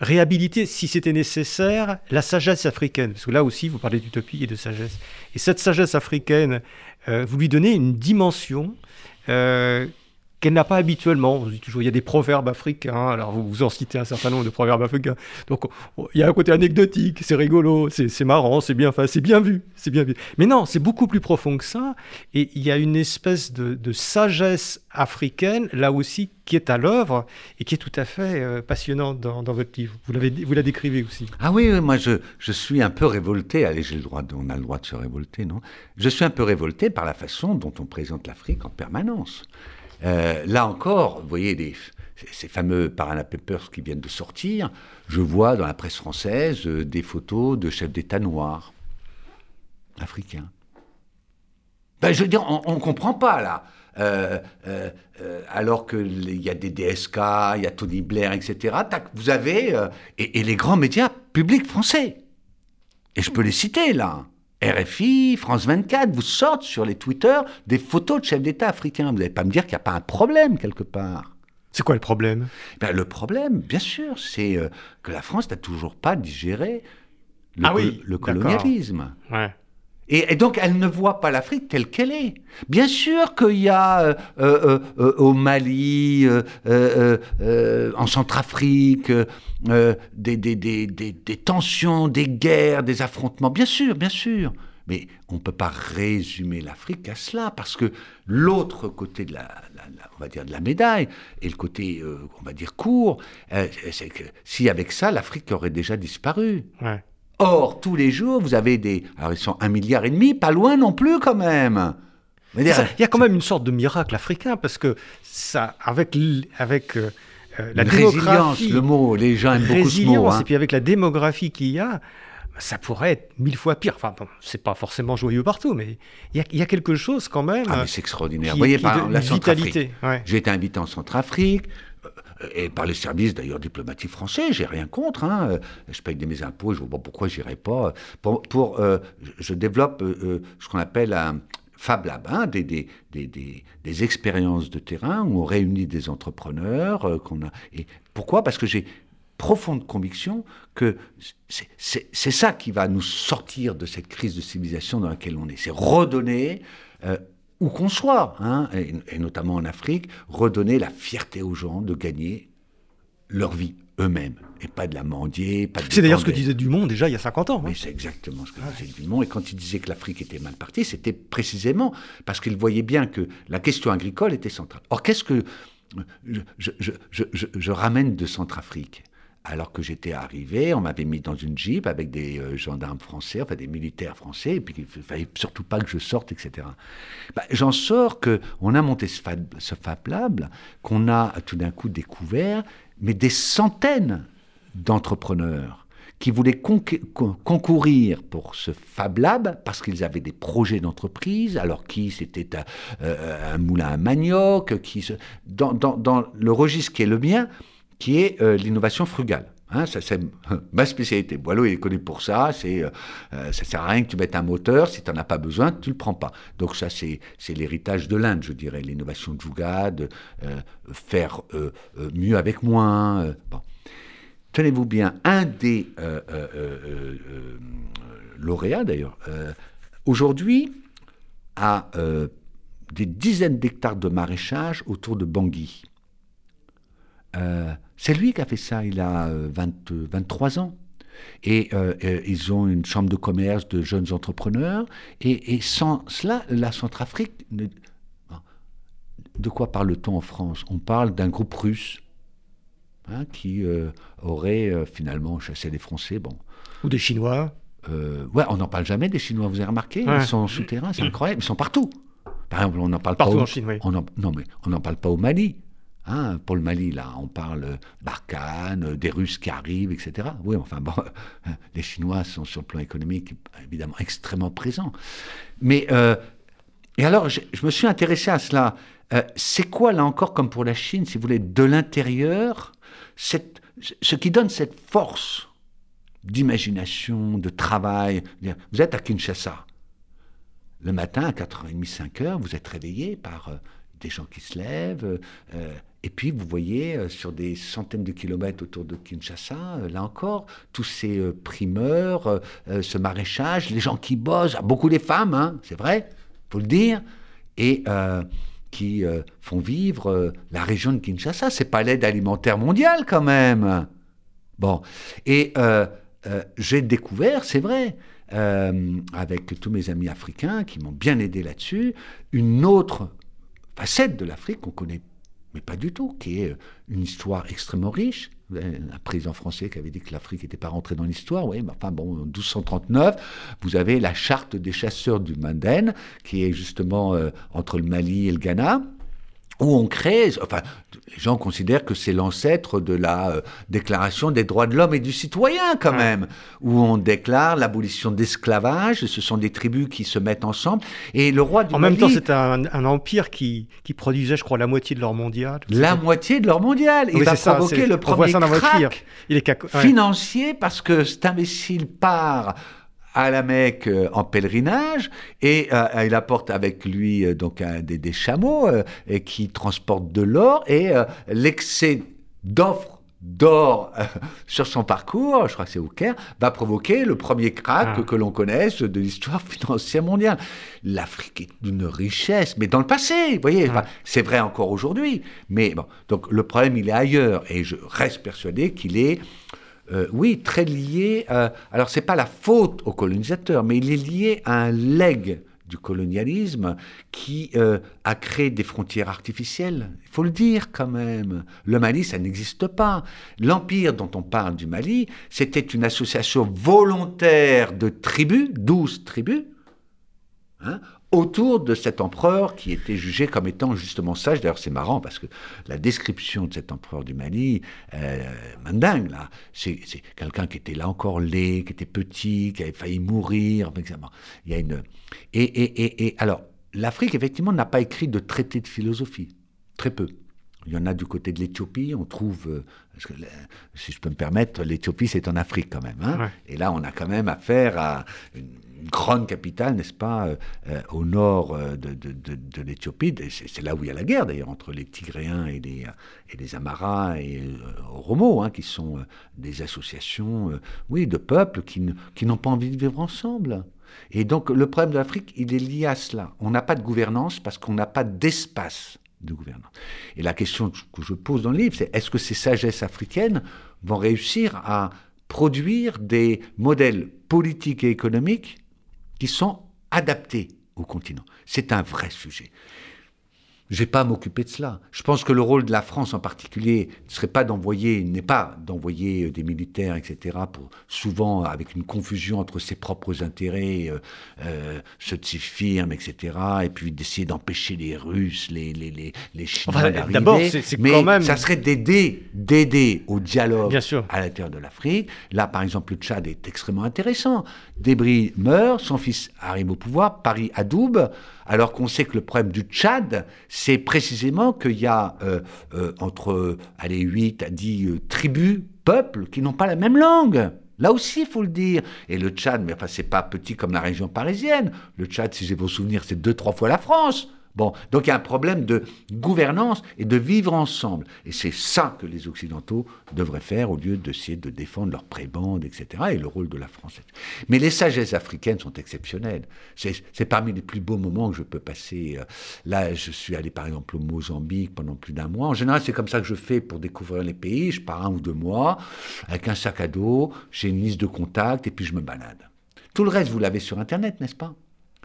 réhabilitez, si c'était nécessaire, la sagesse africaine. Parce que là aussi, vous parlez d'utopie et de sagesse. Et cette sagesse africaine, euh, vous lui donnez une dimension euh, qu'elle n'a pas habituellement. On dit toujours, il y a des proverbes africains. Alors, vous, vous en citez un certain nombre de proverbes africains. Donc, on- il y a un côté anecdotique, c'est rigolo, c'est marrant, c'est bien, c'est bien vu, c'est bien vu. Mais non, c'est beaucoup plus profond que ça. Et il y a une espèce de, sagesse africaine, là aussi, qui est à l'œuvre et qui est tout à fait euh, passionnante dans, votre livre. Vous, l'avez, vous la décrivez aussi. Ah oui, moi je, je suis un peu révolté. Allez, j'ai le droit, on a le droit de se révolter, non? Je suis un peu révolté par la façon dont on présente l'Afrique en permanence. Euh, là encore, vous voyez ces- fameux Parana Papers qui viennent de sortir. Je vois dans la presse française euh, des photos de chefs d'État noirs, africains. Ben, je veux dire, on ne comprend pas là. Euh, euh, euh, alors qu'il y a des DSK, il y a Tony Blair, etc. Tac, vous avez. et les grands médias publics français. Et je peux les citer là. RFI, France 24, vous sortent sur les Twitter des photos de chefs d'État africains. Vous n'allez pas me dire qu'il n'y a pas un problème quelque part. C'est quoi le problème? Ben, le problème, bien sûr, c'est euh, que la France n'a toujours pas digéré le, Ah oui, le colonialisme. Ouais. Et, donc, elle ne voit pas l'Afrique telle qu'elle est. Bien sûr qu'il y a euh, euh, euh, au Mali, en Centrafrique, des, tensions, des guerres, des affrontements. Bien sûr, bien sûr. Mais on ne peut pas résumer l'Afrique à cela, parce que l'autre côté de la, on va dire de la médaille, et le côté, on va dire, court, c'est que si avec ça, l'Afrique aurait déjà disparu. Or, tous les jours, vous avez des... Alors, ils sont un milliard et demi, pas loin non plus quand même. Il y a quand même une sorte de miracle africain, parce que ça, avec, avec euh, la démographie... le mot, les gens aiment beaucoup ce mot. Hein. Et puis avec la démographie qu'il y a, ça pourrait être mille fois pire. Enfin, bon, c'est pas forcément joyeux partout, mais il y, a quelque chose quand même. Ah, mais c'est extraordinaire. Vous voyez, par la vitalité. J'ai été invité en Centrafrique. Euh, et par les services d'ailleurs diplomatiques français, j'ai rien contre. Hein. Je paye mes impôts, je vois pas pourquoi j'irai pas. Pour, euh, je développe euh, ce qu'on appelle un Fab Lab, hein, des, des, des, des, expériences de terrain où on réunit des entrepreneurs. Et pourquoi? Parce que j'ai profonde conviction que c'est ça qui va nous sortir de cette crise de civilisation dans laquelle on est. C'est redonner, euh, où qu'on soit, hein, et, notamment en Afrique, redonner la fierté aux gens de gagner leur vie eux-mêmes, et pas de la mendier. C'est d'ailleurs ce que disait Dumont déjà il y a 50 ans. Hein. c'est exactement ce que disait Dumont. Et quand il disait que l'Afrique était mal partie, c'était précisément parce qu'il voyait bien que la question agricole était centrale. Or, qu'est-ce que je, je ramène de Centrafrique? Alors que j'étais arrivé, on m'avait mis dans une jeep avec des euh, gendarmes français, enfin des militaires français, et puis il fallait surtout pas que je sorte, etc. Bah, j'en sors qu'on a monté ce Fab, Lab, qu'on a tout d'un coup découvert, mais des centaines d'entrepreneurs qui voulaient concourir pour ce Fab Lab parce qu'ils avaient des projets d'entreprise, alors qui c'était un, euh, moulin à manioc, qui dans, dans le registre qui est le mien, qui est euh, l'innovation frugale. Hein, ça, c'est ma spécialité. Boileau, il est connu pour ça. C'est, euh, euh, ça sert à rien que tu mettes un moteur. Si tu n'en as pas besoin, tu le prends pas. Donc ça, c'est, l'héritage de l'Inde, je dirais. L'innovation de Jougade, faire mieux avec moins. Tenez-vous bien, un des lauréats, d'ailleurs, aujourd'hui, a des dizaines d'hectares de maraîchage autour de Bangui. Euh, c'est lui qui a fait ça, il a 23 euh, ans. Et euh, ils ont une chambre de commerce de jeunes entrepreneurs. Et, sans cela, la Centrafrique... De quoi parle-t-on en France? On parle d'un groupe russe hein, qui aurait finalement chassé les Français. Bon. Ou des Chinois Ouais, on n'en parle jamais des Chinois, vous avez remarqué? Ils sont souterrains, c'est incroyable. Ils sont partout. Par exemple, on n'en parle pas au... en Chine, oui. Non, mais on n'en parle pas au Mali. Hein, pour le Mali, là, on parle Barkhane, des Russes qui arrivent, etc. Oui, enfin bon, les Chinois sont sur le plan économique évidemment extrêmement présents. Mais, euh, et alors, je, me suis intéressé à cela. Euh, c'est quoi, là encore, comme pour la Chine, si vous voulez, de l'intérieur, ce qui donne cette force d'imagination, de travail? Vous êtes à Kinshasa. Le matin, à 4h30, 5h, vous êtes réveillé par euh, des gens qui se lèvent, et puis, vous voyez, euh, sur des centaines de kilomètres autour de Kinshasa, euh, là encore, tous ces euh, primeurs, ce maraîchage, les gens qui bossent, ah, beaucoup les femmes, hein, c'est vrai, faut le dire, et qui font vivre la région de Kinshasa. C'est pas l'aide alimentaire mondiale, quand même. Bon, et j'ai découvert, c'est vrai, avec tous mes amis africains qui m'ont bien aidé là-dessus, une autre facette de l'Afrique qu'on connaît mais pas du tout, qui est euh, une histoire extrêmement riche. Un président français qui avait dit que l'Afrique n'était pas rentrée dans l'histoire, oui, mais enfin bon, en 1239, vous avez la charte des chasseurs du Manden, qui est justement euh, entre le Mali et le Ghana, où on crée, enfin, les gens considèrent que c'est l'ancêtre de la euh, déclaration des droits de l'homme et du citoyen, quand même, où on déclare l'abolition d'esclavage, ce sont des tribus qui se mettent ensemble, et le roi du En même temps, c'est un, empire qui, qui, produisait, je crois, la moitié de leur mondial. La moitié de leur mondial. Il va provoquer le premier crack Il est financier parce que cet imbécile part à la Mecque euh, en pèlerinage et euh, il apporte avec lui euh, donc des, chameaux et qui transportent de l'or et l'excès d'offres d'or sur son parcours, je crois que c'est au Caire, va provoquer le premier crack ah. que l'on connaisse de l'histoire financière mondiale. L'Afrique est d'une richesse, mais dans le passé, vous voyez, ah. c'est vrai encore aujourd'hui. Mais bon, donc le problème, il est ailleurs, et je reste persuadé qu'il est oui, très lié. alors, c'est pas la faute aux colonisateurs, mais il est lié à un legs du colonialisme qui euh, a créé des frontières artificielles. Il faut le dire quand même. Le Mali, ça n'existe pas. L'empire dont on parle du Mali, c'était une association volontaire de tribus, douze tribus, hein, autour de cet empereur qui était jugé comme étant justement sage. D'ailleurs, c'est marrant parce que la description de cet empereur du Mali, euh, Manding, là, c'est, quelqu'un qui était là encore laid, qui était petit, qui avait failli mourir. Il y a une... et, et, et, et alors, l'Afrique, effectivement, n'a pas écrit de traité de philosophie. Très peu. Il y en a du côté de l'Éthiopie, on trouve, euh, que, si je peux me permettre, l'Éthiopie c'est en Afrique quand même. Hein. Et là on a quand même affaire à une, grande capitale, n'est-ce pas, euh, euh, au nord de, de, l'Éthiopie. C'est là où il y a la guerre d'ailleurs entre les Tigréens et les, et Amaras et Oromo, hein, qui sont des associations oui, de peuples qui, qui n'ont pas envie de vivre ensemble. Et donc le problème de l'Afrique, il est lié à cela. On n'a pas de gouvernance parce qu'on n'a pas d'espace de gouvernance. Et la question que je pose dans le livre, c'est est-ce que ces sagesses africaines vont réussir à produire des modèles politiques et économiques qui sont adaptés au continent C'est un vrai sujet. Je n'ai pas à m'occuper de cela. Je pense que le rôle de la France en particulier ne serait pas d'envoyer, n'est pas d'envoyer euh, des militaires, etc., pour, souvent avec une confusion entre ses propres intérêts, euh, euh, ceux de ses firmes, etc., et puis d'essayer d'empêcher les Russes, les, les, les, les Chinois enfin, d'arriver. D'abord, c'est quand même... ça serait d'aider, d'aider au dialogue à l'intérieur de l'Afrique. Là, par exemple, le Tchad est extrêmement intéressant. Débris meurt, son fils arrive au pouvoir, Paris adoube, alors qu'on sait que le problème du Tchad, c'est précisément qu'il y a euh, euh, entre allez, 8 à 10 euh, tribus, peuples, qui n'ont pas la même langue. Là aussi, il faut le dire. Et le Tchad, mais enfin, c'est pas petit comme la région parisienne. Le Tchad, si j'ai vos souvenirs, c'est deux, trois fois la France. Bon, donc il y a un problème de gouvernance et de vivre ensemble. Et c'est ça que les Occidentaux devraient faire au lieu d'essayer de défendre leur prébande, etc. et le rôle de la France. Mais les sagesses africaines sont exceptionnelles. C'est parmi les plus beaux moments que je peux passer. Euh, là, je suis allé par exemple au Mozambique pendant plus d'un mois. En général, c'est comme ça que je fais pour découvrir les pays. Je pars un ou deux mois avec un sac à dos, j'ai une liste de contacts et puis je me balade. Tout le reste, vous l'avez sur Internet, n'est-ce pas?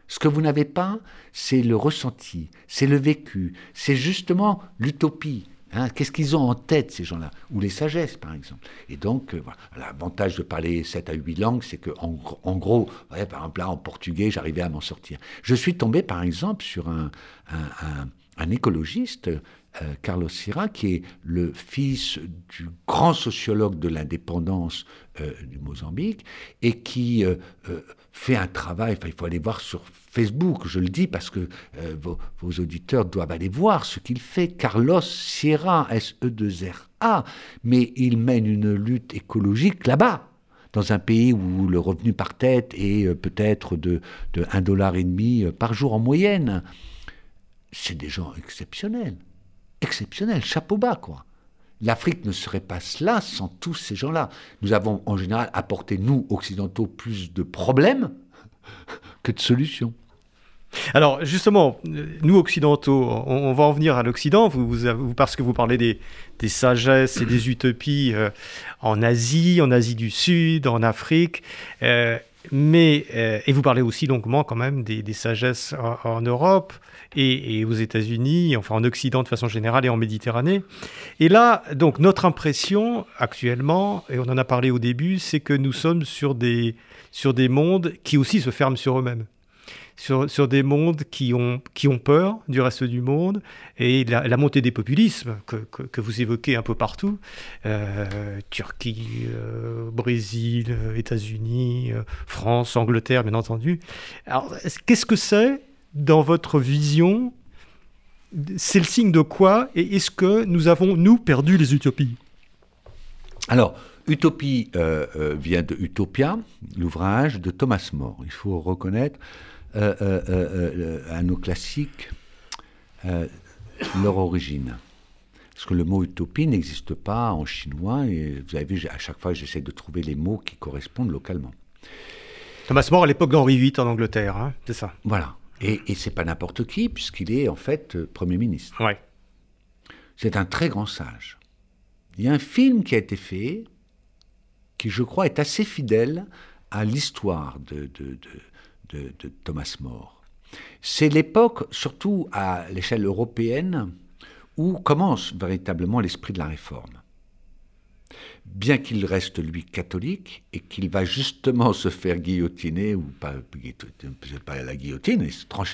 Ce que vous n'avez pas, c'est le ressenti, c'est le vécu, c'est justement l'utopie. Hein. Qu'est-ce qu'ils ont en tête, ces gens-là? Ou les sagesses, par exemple. Et donc, euh, l'avantage de parler 7 à 8 langues, c'est qu'en en, gros, par exemple, là, en portugais, j'arrivais à m'en sortir. Je suis tombé, par exemple, sur un, écologiste euh, Carlos Sira, qui est le fils du grand sociologue de l'indépendance euh, du Mozambique, et qui fait un travail, il faut aller voir sur Facebook, je le dis parce que vos, auditeurs doivent aller voir ce qu'il fait. Carlos Sierra, S-E-2-R-A, mais il mène une lutte écologique là-bas dans un pays où le revenu par tête est peut-être de, de 1,5 dollar demi par jour en moyenne. C'est des gens exceptionnels exceptionnel, chapeau bas, quoi. L'Afrique ne serait pas cela sans tous ces gens-là. Nous avons en général apporté, nous, occidentaux, plus de problèmes que de solutions. Alors justement, nous occidentaux, on, va en venir à l'Occident, parce que vous parlez des, sagesses et des utopies euh, en Asie, en Asie du Sud, en Afrique. Euh, mais, euh, et vous parlez aussi longuement quand même des, sagesses en, Europe et, aux États-Unis, enfin en Occident de façon générale et en Méditerranée. Et là, donc notre impression actuellement, et on en a parlé au début, c'est que nous sommes sur des, sur des mondes qui aussi se ferment sur eux-mêmes sur, des mondes qui ont, qui ont peur du reste du monde et la, montée des populismes que, que, vous évoquez un peu partout, euh, Turquie, euh, Brésil, États-Unis, euh, France, Angleterre, bien entendu. Alors, qu'est-ce que c'est dans votre vision? C'est le signe de quoi? Et est-ce que nous avons, nous, perdu les utopies? Alors, Utopie vient de Utopia, l'ouvrage de Thomas More. Il faut reconnaître euh, euh, euh, à nos classiques leur origine. Parce que le mot utopie n'existe pas en chinois, et vous avez vu, à chaque fois, j'essaie de trouver les mots qui correspondent localement. Thomas More à l'époque d'Henri VIII en Angleterre, hein, c'est ça. Voilà. Et, et c'est pas n'importe qui, puisqu'il est en fait Premier ministre. Ouais. C'est un très grand sage. Il y a un film qui a été fait qui, je crois, est assez fidèle à l'histoire de, de, Thomas More. C'est l'époque, surtout à l'échelle européenne, où commence véritablement l'esprit de la réforme. Bien qu'il reste lui catholique et qu'il va justement se faire guillotiner, ou pas, pas la guillotine,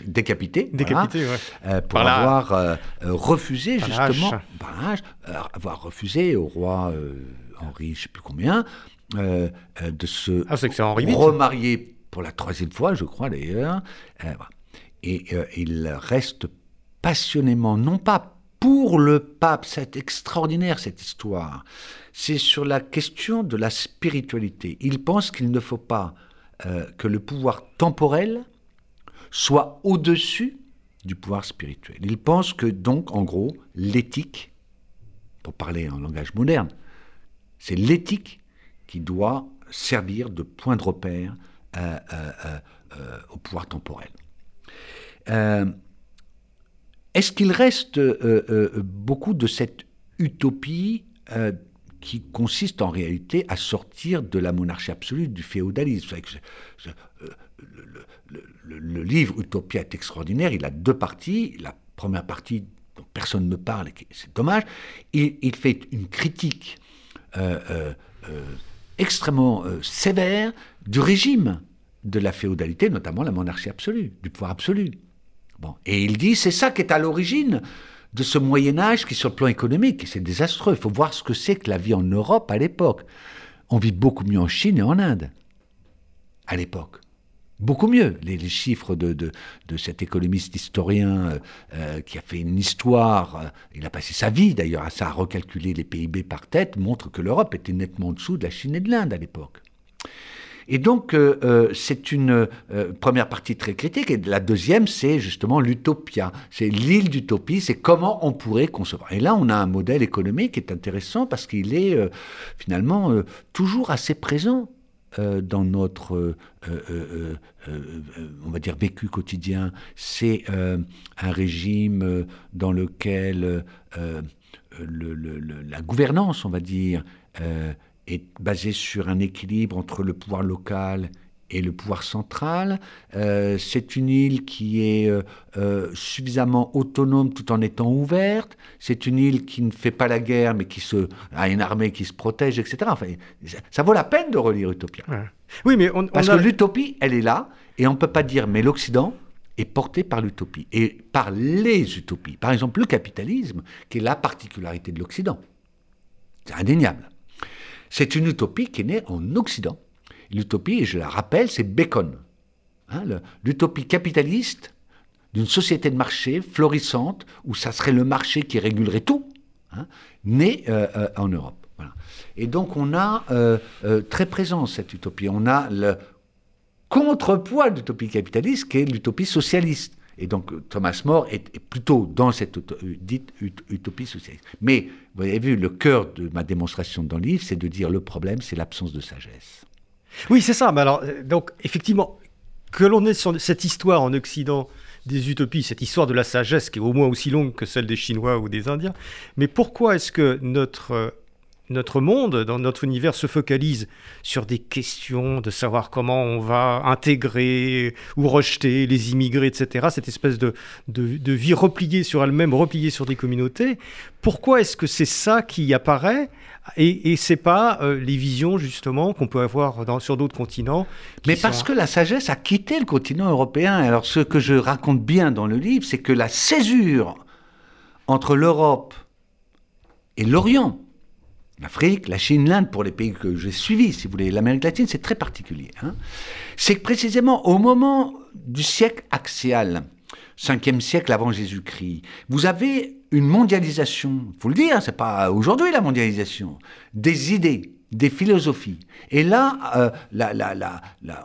décapiter, décapité, euh, pour avoir euh, euh, refusé justement, avoir refusé au roi Henri, je ne sais plus combien, de se ah, remarier pour la troisième fois, je crois d'ailleurs. et il reste passionnément, non pas pour le pape, c'est extraordinaire cette histoire, c'est sur la question de la spiritualité. Il pense qu'il ne faut pas euh, que le pouvoir temporel soit au-dessus du pouvoir spirituel. Il pense que donc, en gros, l'éthique, pour parler en langage moderne, c'est l'éthique qui doit servir de point de repère euh, euh, au pouvoir temporel. Est-ce qu'il reste euh, euh, beaucoup de cette utopie euh, qui consiste en réalité à sortir de la monarchie absolue, du féodalisme? Le, livre Utopia est extraordinaire, il a deux parties. La première partie dont personne ne parle, c'est dommage, il, fait une critique extrêmement sévère du régime de la féodalité, notamment la monarchie absolue, du pouvoir absolu. Et il dit, c'est ça qui est à l'origine de ce Moyen Âge qui, sur le plan économique, c'est désastreux. Il faut voir ce que c'est que la vie en Europe à l'époque. On vit beaucoup mieux en Chine et en Inde, à l'époque. Beaucoup mieux. Les, chiffres de, de, cet économiste historien euh, euh, qui a fait une histoire, euh, il a passé sa vie d'ailleurs à ça, à recalculer les PIB par tête, montrent que l'Europe était nettement en dessous de la Chine et de l'Inde à l'époque. Et donc, euh, euh, c'est une euh, première partie très critique. Et la deuxième, c'est justement l'utopia. C'est l'île d'utopie, c'est comment on pourrait concevoir. Et là, on a un modèle économique qui est intéressant parce qu'il est finalement toujours assez présent dans notre, on va dire, vécu quotidien. C'est un régime dans lequel la gouvernance, on va dire, est basé sur un équilibre entre le pouvoir local et le pouvoir central. Euh, c'est une île qui est euh, euh, suffisamment autonome tout en étant ouverte. C'est une île qui ne fait pas la guerre, mais qui se, a une armée qui se protège, etc. Enfin, ça, vaut la peine de relire Utopia. Oui, mais on, Parce que l'utopie, elle est là, et on ne peut pas dire, mais l'Occident est porté par l'utopie, et par les utopies. Par exemple, le capitalisme, qui est la particularité de l'Occident. C'est indéniable. C'est une utopie qui est née en Occident. L'utopie, je la rappelle, c'est Bacon. Hein, l'utopie capitaliste d'une société de marché florissante, où ça serait le marché qui régulerait tout, hein, née euh, euh, en Europe. Et donc on a euh, très présent cette utopie. On a le contrepoids de l'utopie capitaliste qui est l'utopie socialiste. Et donc Thomas More est, plutôt dans cette euh, dite utopie socialiste. Mais vous avez vu, le cœur de ma démonstration dans le livre, c'est de dire le problème, c'est l'absence de sagesse. Oui, c'est ça. Mais alors, euh, donc effectivement, que l'on ait sur cette histoire en Occident des utopies, cette histoire de la sagesse qui est au moins aussi longue que celle des Chinois ou des Indiens, mais pourquoi est-ce que notre euh, notre monde, dans notre univers, se focalise sur des questions de savoir comment on va intégrer ou rejeter les immigrés, etc. Cette espèce de, de, vie repliée sur elle-même, repliée sur des communautés. Pourquoi est-ce que c'est ça qui apparaît? Et, et c'est pas euh, les visions justement qu'on peut avoir dans, sur d'autres continents. Mais parce que la sagesse a quitté le continent européen. Alors ce que je raconte bien dans le livre, c'est que la césure entre l'Europe et l'Orient, l'Afrique, la Chine, l'Inde, pour les pays que j'ai suivis, si vous voulez, l'Amérique latine, c'est très particulier. Hein. C'est que précisément au moment du siècle axial, 5e siècle avant Jésus-Christ, vous avez une mondialisation, il faut le dire, c'est pas aujourd'hui la mondialisation, des idées, des philosophies. Et là, euh,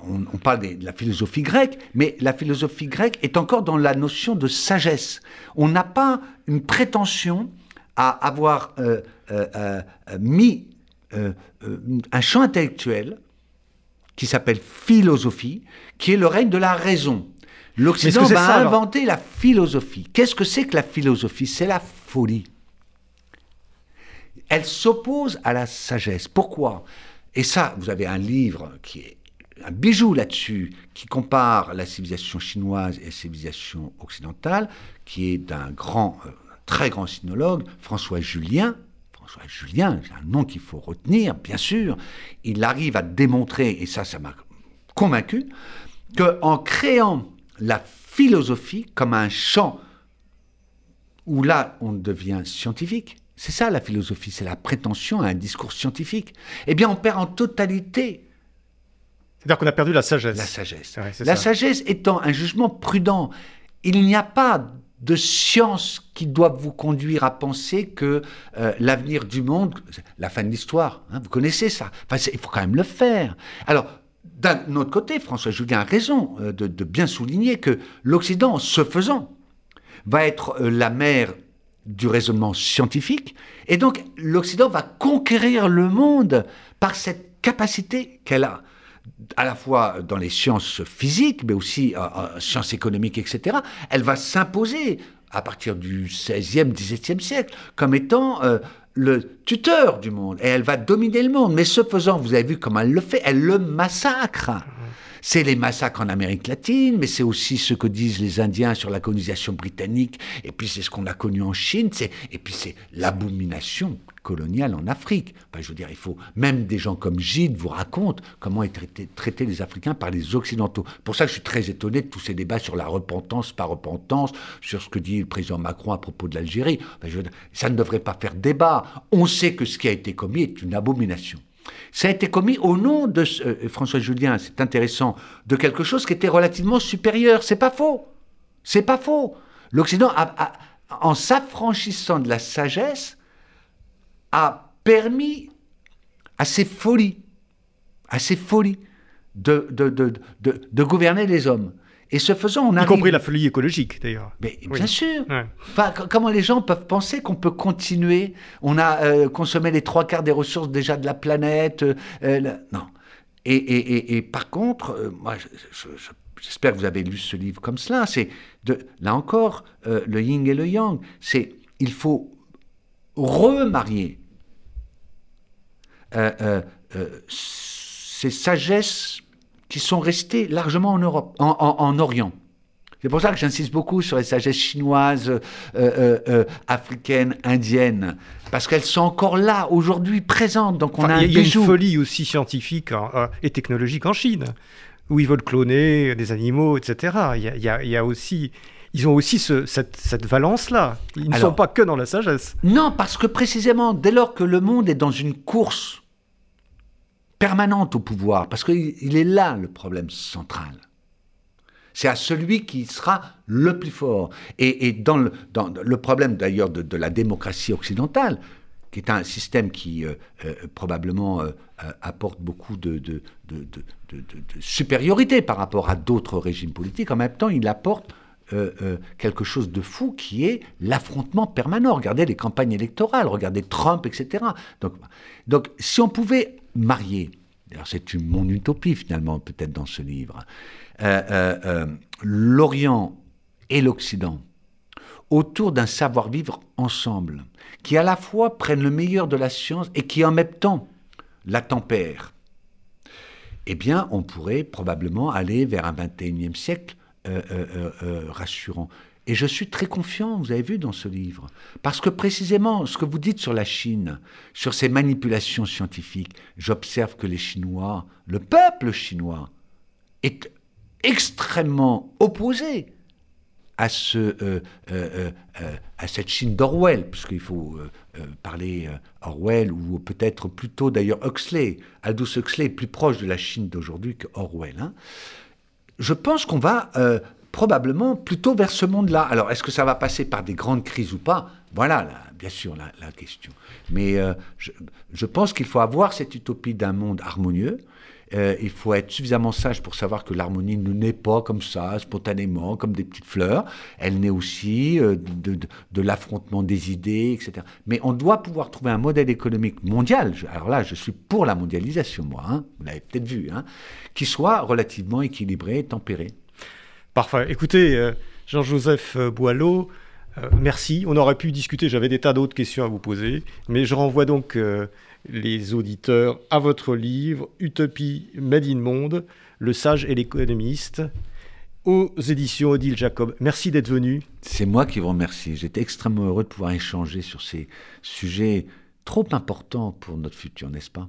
on, parle de la philosophie grecque, mais la philosophie grecque est encore dans la notion de sagesse. On n'a pas une prétention à avoir euh, euh, euh, mis un champ intellectuel qui s'appelle philosophie, qui est le règne de la raison. L'Occident va inventer la philosophie. Qu'est-ce que c'est que la philosophie? C'est la folie. Elle s'oppose à la sagesse. Pourquoi? Et ça, vous avez un livre qui est un bijou là-dessus, qui compare la civilisation chinoise et la civilisation occidentale, qui est d'un grand, euh, très grand sinologue, François Julien. Julien, c'est un nom qu'il faut retenir, bien sûr. Il arrive à démontrer, et ça, ça m'a convaincu, qu'en créant la philosophie comme un champ où là, on devient scientifique, c'est ça la philosophie, c'est la prétention à un discours scientifique, eh bien, on perd en totalité c'est-à-dire qu'on a perdu la sagesse. La sagesse. la sagesse étant un jugement prudent. Il n'y a pas de science qui doit vous conduire à penser que euh, l'avenir du monde, la fin de l'histoire, hein, vous connaissez ça. Enfin, il faut quand même le faire. Alors, d'un autre côté, François Julien a raison euh, de, bien souligner que l'Occident, ce faisant, va être euh, la mère du raisonnement scientifique, et donc l'Occident va conquérir le monde par cette capacité qu'elle a à la fois dans les sciences physiques, mais aussi en, sciences économiques, etc., elle va s'imposer à partir du XVIe, XVIIe siècle comme étant euh, le tuteur du monde. Et elle va dominer le monde. Mais ce faisant, vous avez vu comment elle le fait, elle le massacre. C'est les massacres en Amérique latine, mais c'est aussi ce que disent les Indiens sur la colonisation britannique, et puis c'est ce qu'on a connu en Chine, et puis c'est l'abomination coloniale en Afrique. je veux dire, il faut même des gens comme Gide vous racontent comment étaient traités, les Africains par les Occidentaux. Pour ça, je suis très étonné de tous ces débats sur la repentance, par repentance, sur ce que dit le président Macron à propos de l'Algérie. ça ne devrait pas faire débat. On sait que ce qui a été commis est une abomination. Ça a été commis au nom de euh, François Julien, c'est intéressant, de quelque chose qui était relativement supérieur. C'est pas faux. C'est pas faux. L'Occident, en s'affranchissant de la sagesse, a permis à ces folies, à ces folies de, de, de, de gouverner les hommes. Et ce faisant, on a. Y compris la folie écologique, d'ailleurs. Mais bien sûr. Enfin, comment les gens peuvent penser qu'on peut continuer? On a euh, consommé les trois quarts des ressources déjà de la planète. Euh, euh, non. Et, et, et, par contre, moi, j'espère que vous avez lu ce livre comme cela. C'est là encore le yin et le yang. C'est il faut remarier ces sagesses qui sont restés largement en Europe, en, Orient. C'est pour ça que j'insiste beaucoup sur les sagesses chinoises, euh, euh, euh, africaines, indiennes, parce qu'elles sont encore là, aujourd'hui, présentes. Donc on a Il y a une folie aussi scientifique et technologique en Chine, où ils veulent cloner des animaux, etc. Il y a, il y a, aussi... Ils ont aussi cette, cette valence-là. Ils ne sont pas que dans la sagesse. Non, parce que précisément, dès lors que le monde est dans une course permanente au pouvoir, parce qu'il est là le problème central. C'est à celui qui sera le plus fort. Et, dans, le, problème d'ailleurs de, la démocratie occidentale, qui est un système qui euh, euh, probablement euh, apporte beaucoup de, de, supériorité par rapport à d'autres régimes politiques, en même temps il apporte quelque chose de fou qui est l'affrontement permanent. Regardez les campagnes électorales, regardez Trump, etc. Donc, donc si on pouvait marier. C'est mon utopie finalement peut-être dans ce livre. Euh, euh, euh, L'Orient et l'Occident autour d'un savoir-vivre ensemble, qui à la fois prennent le meilleur de la science et qui en même temps la tempèrent. Eh bien, on pourrait probablement aller vers un 21e siècle rassurant. Et je suis très confiant, vous avez vu dans ce livre, parce que précisément ce que vous dites sur la Chine, sur ces manipulations scientifiques, j'observe que les Chinois, le peuple chinois, est extrêmement opposé à, ce, euh, euh, euh, à cette Chine d'Orwell, puisqu'il faut parler Orwell, ou peut-être plutôt d'ailleurs Huxley. Aldous Huxley plus proche de la Chine d'aujourd'hui que Orwell. Hein. Je pense qu'on va probablement plutôt vers ce monde-là. Alors, est-ce que ça va passer par des grandes crises ou pas? Voilà, bien sûr, la, question. Mais euh, je, pense qu'il faut avoir cette utopie d'un monde harmonieux. Euh, il faut être suffisamment sage pour savoir que l'harmonie ne naît pas comme ça, spontanément, comme des petites fleurs. Elle naît aussi euh, de, l'affrontement des idées, etc. Mais on doit pouvoir trouver un modèle économique mondial. alors là, je suis pour la mondialisation, moi. Hein, vous l'avez peut-être vu, hein, qui soit relativement équilibré et tempéré. Parfait. Écoutez, euh, Jean-Joseph euh, Boileau, Euh, merci. On aurait pu discuter, j'avais des tas d'autres questions à vous poser, mais je renvoie donc les auditeurs à votre livre Utopie Made in Monde, Le sage et l'économiste, aux éditions Odile Jacob. Merci d'être venu. C'est moi qui vous remercie. J'étais extrêmement heureux de pouvoir échanger sur ces sujets trop importants pour notre futur, n'est-ce pas?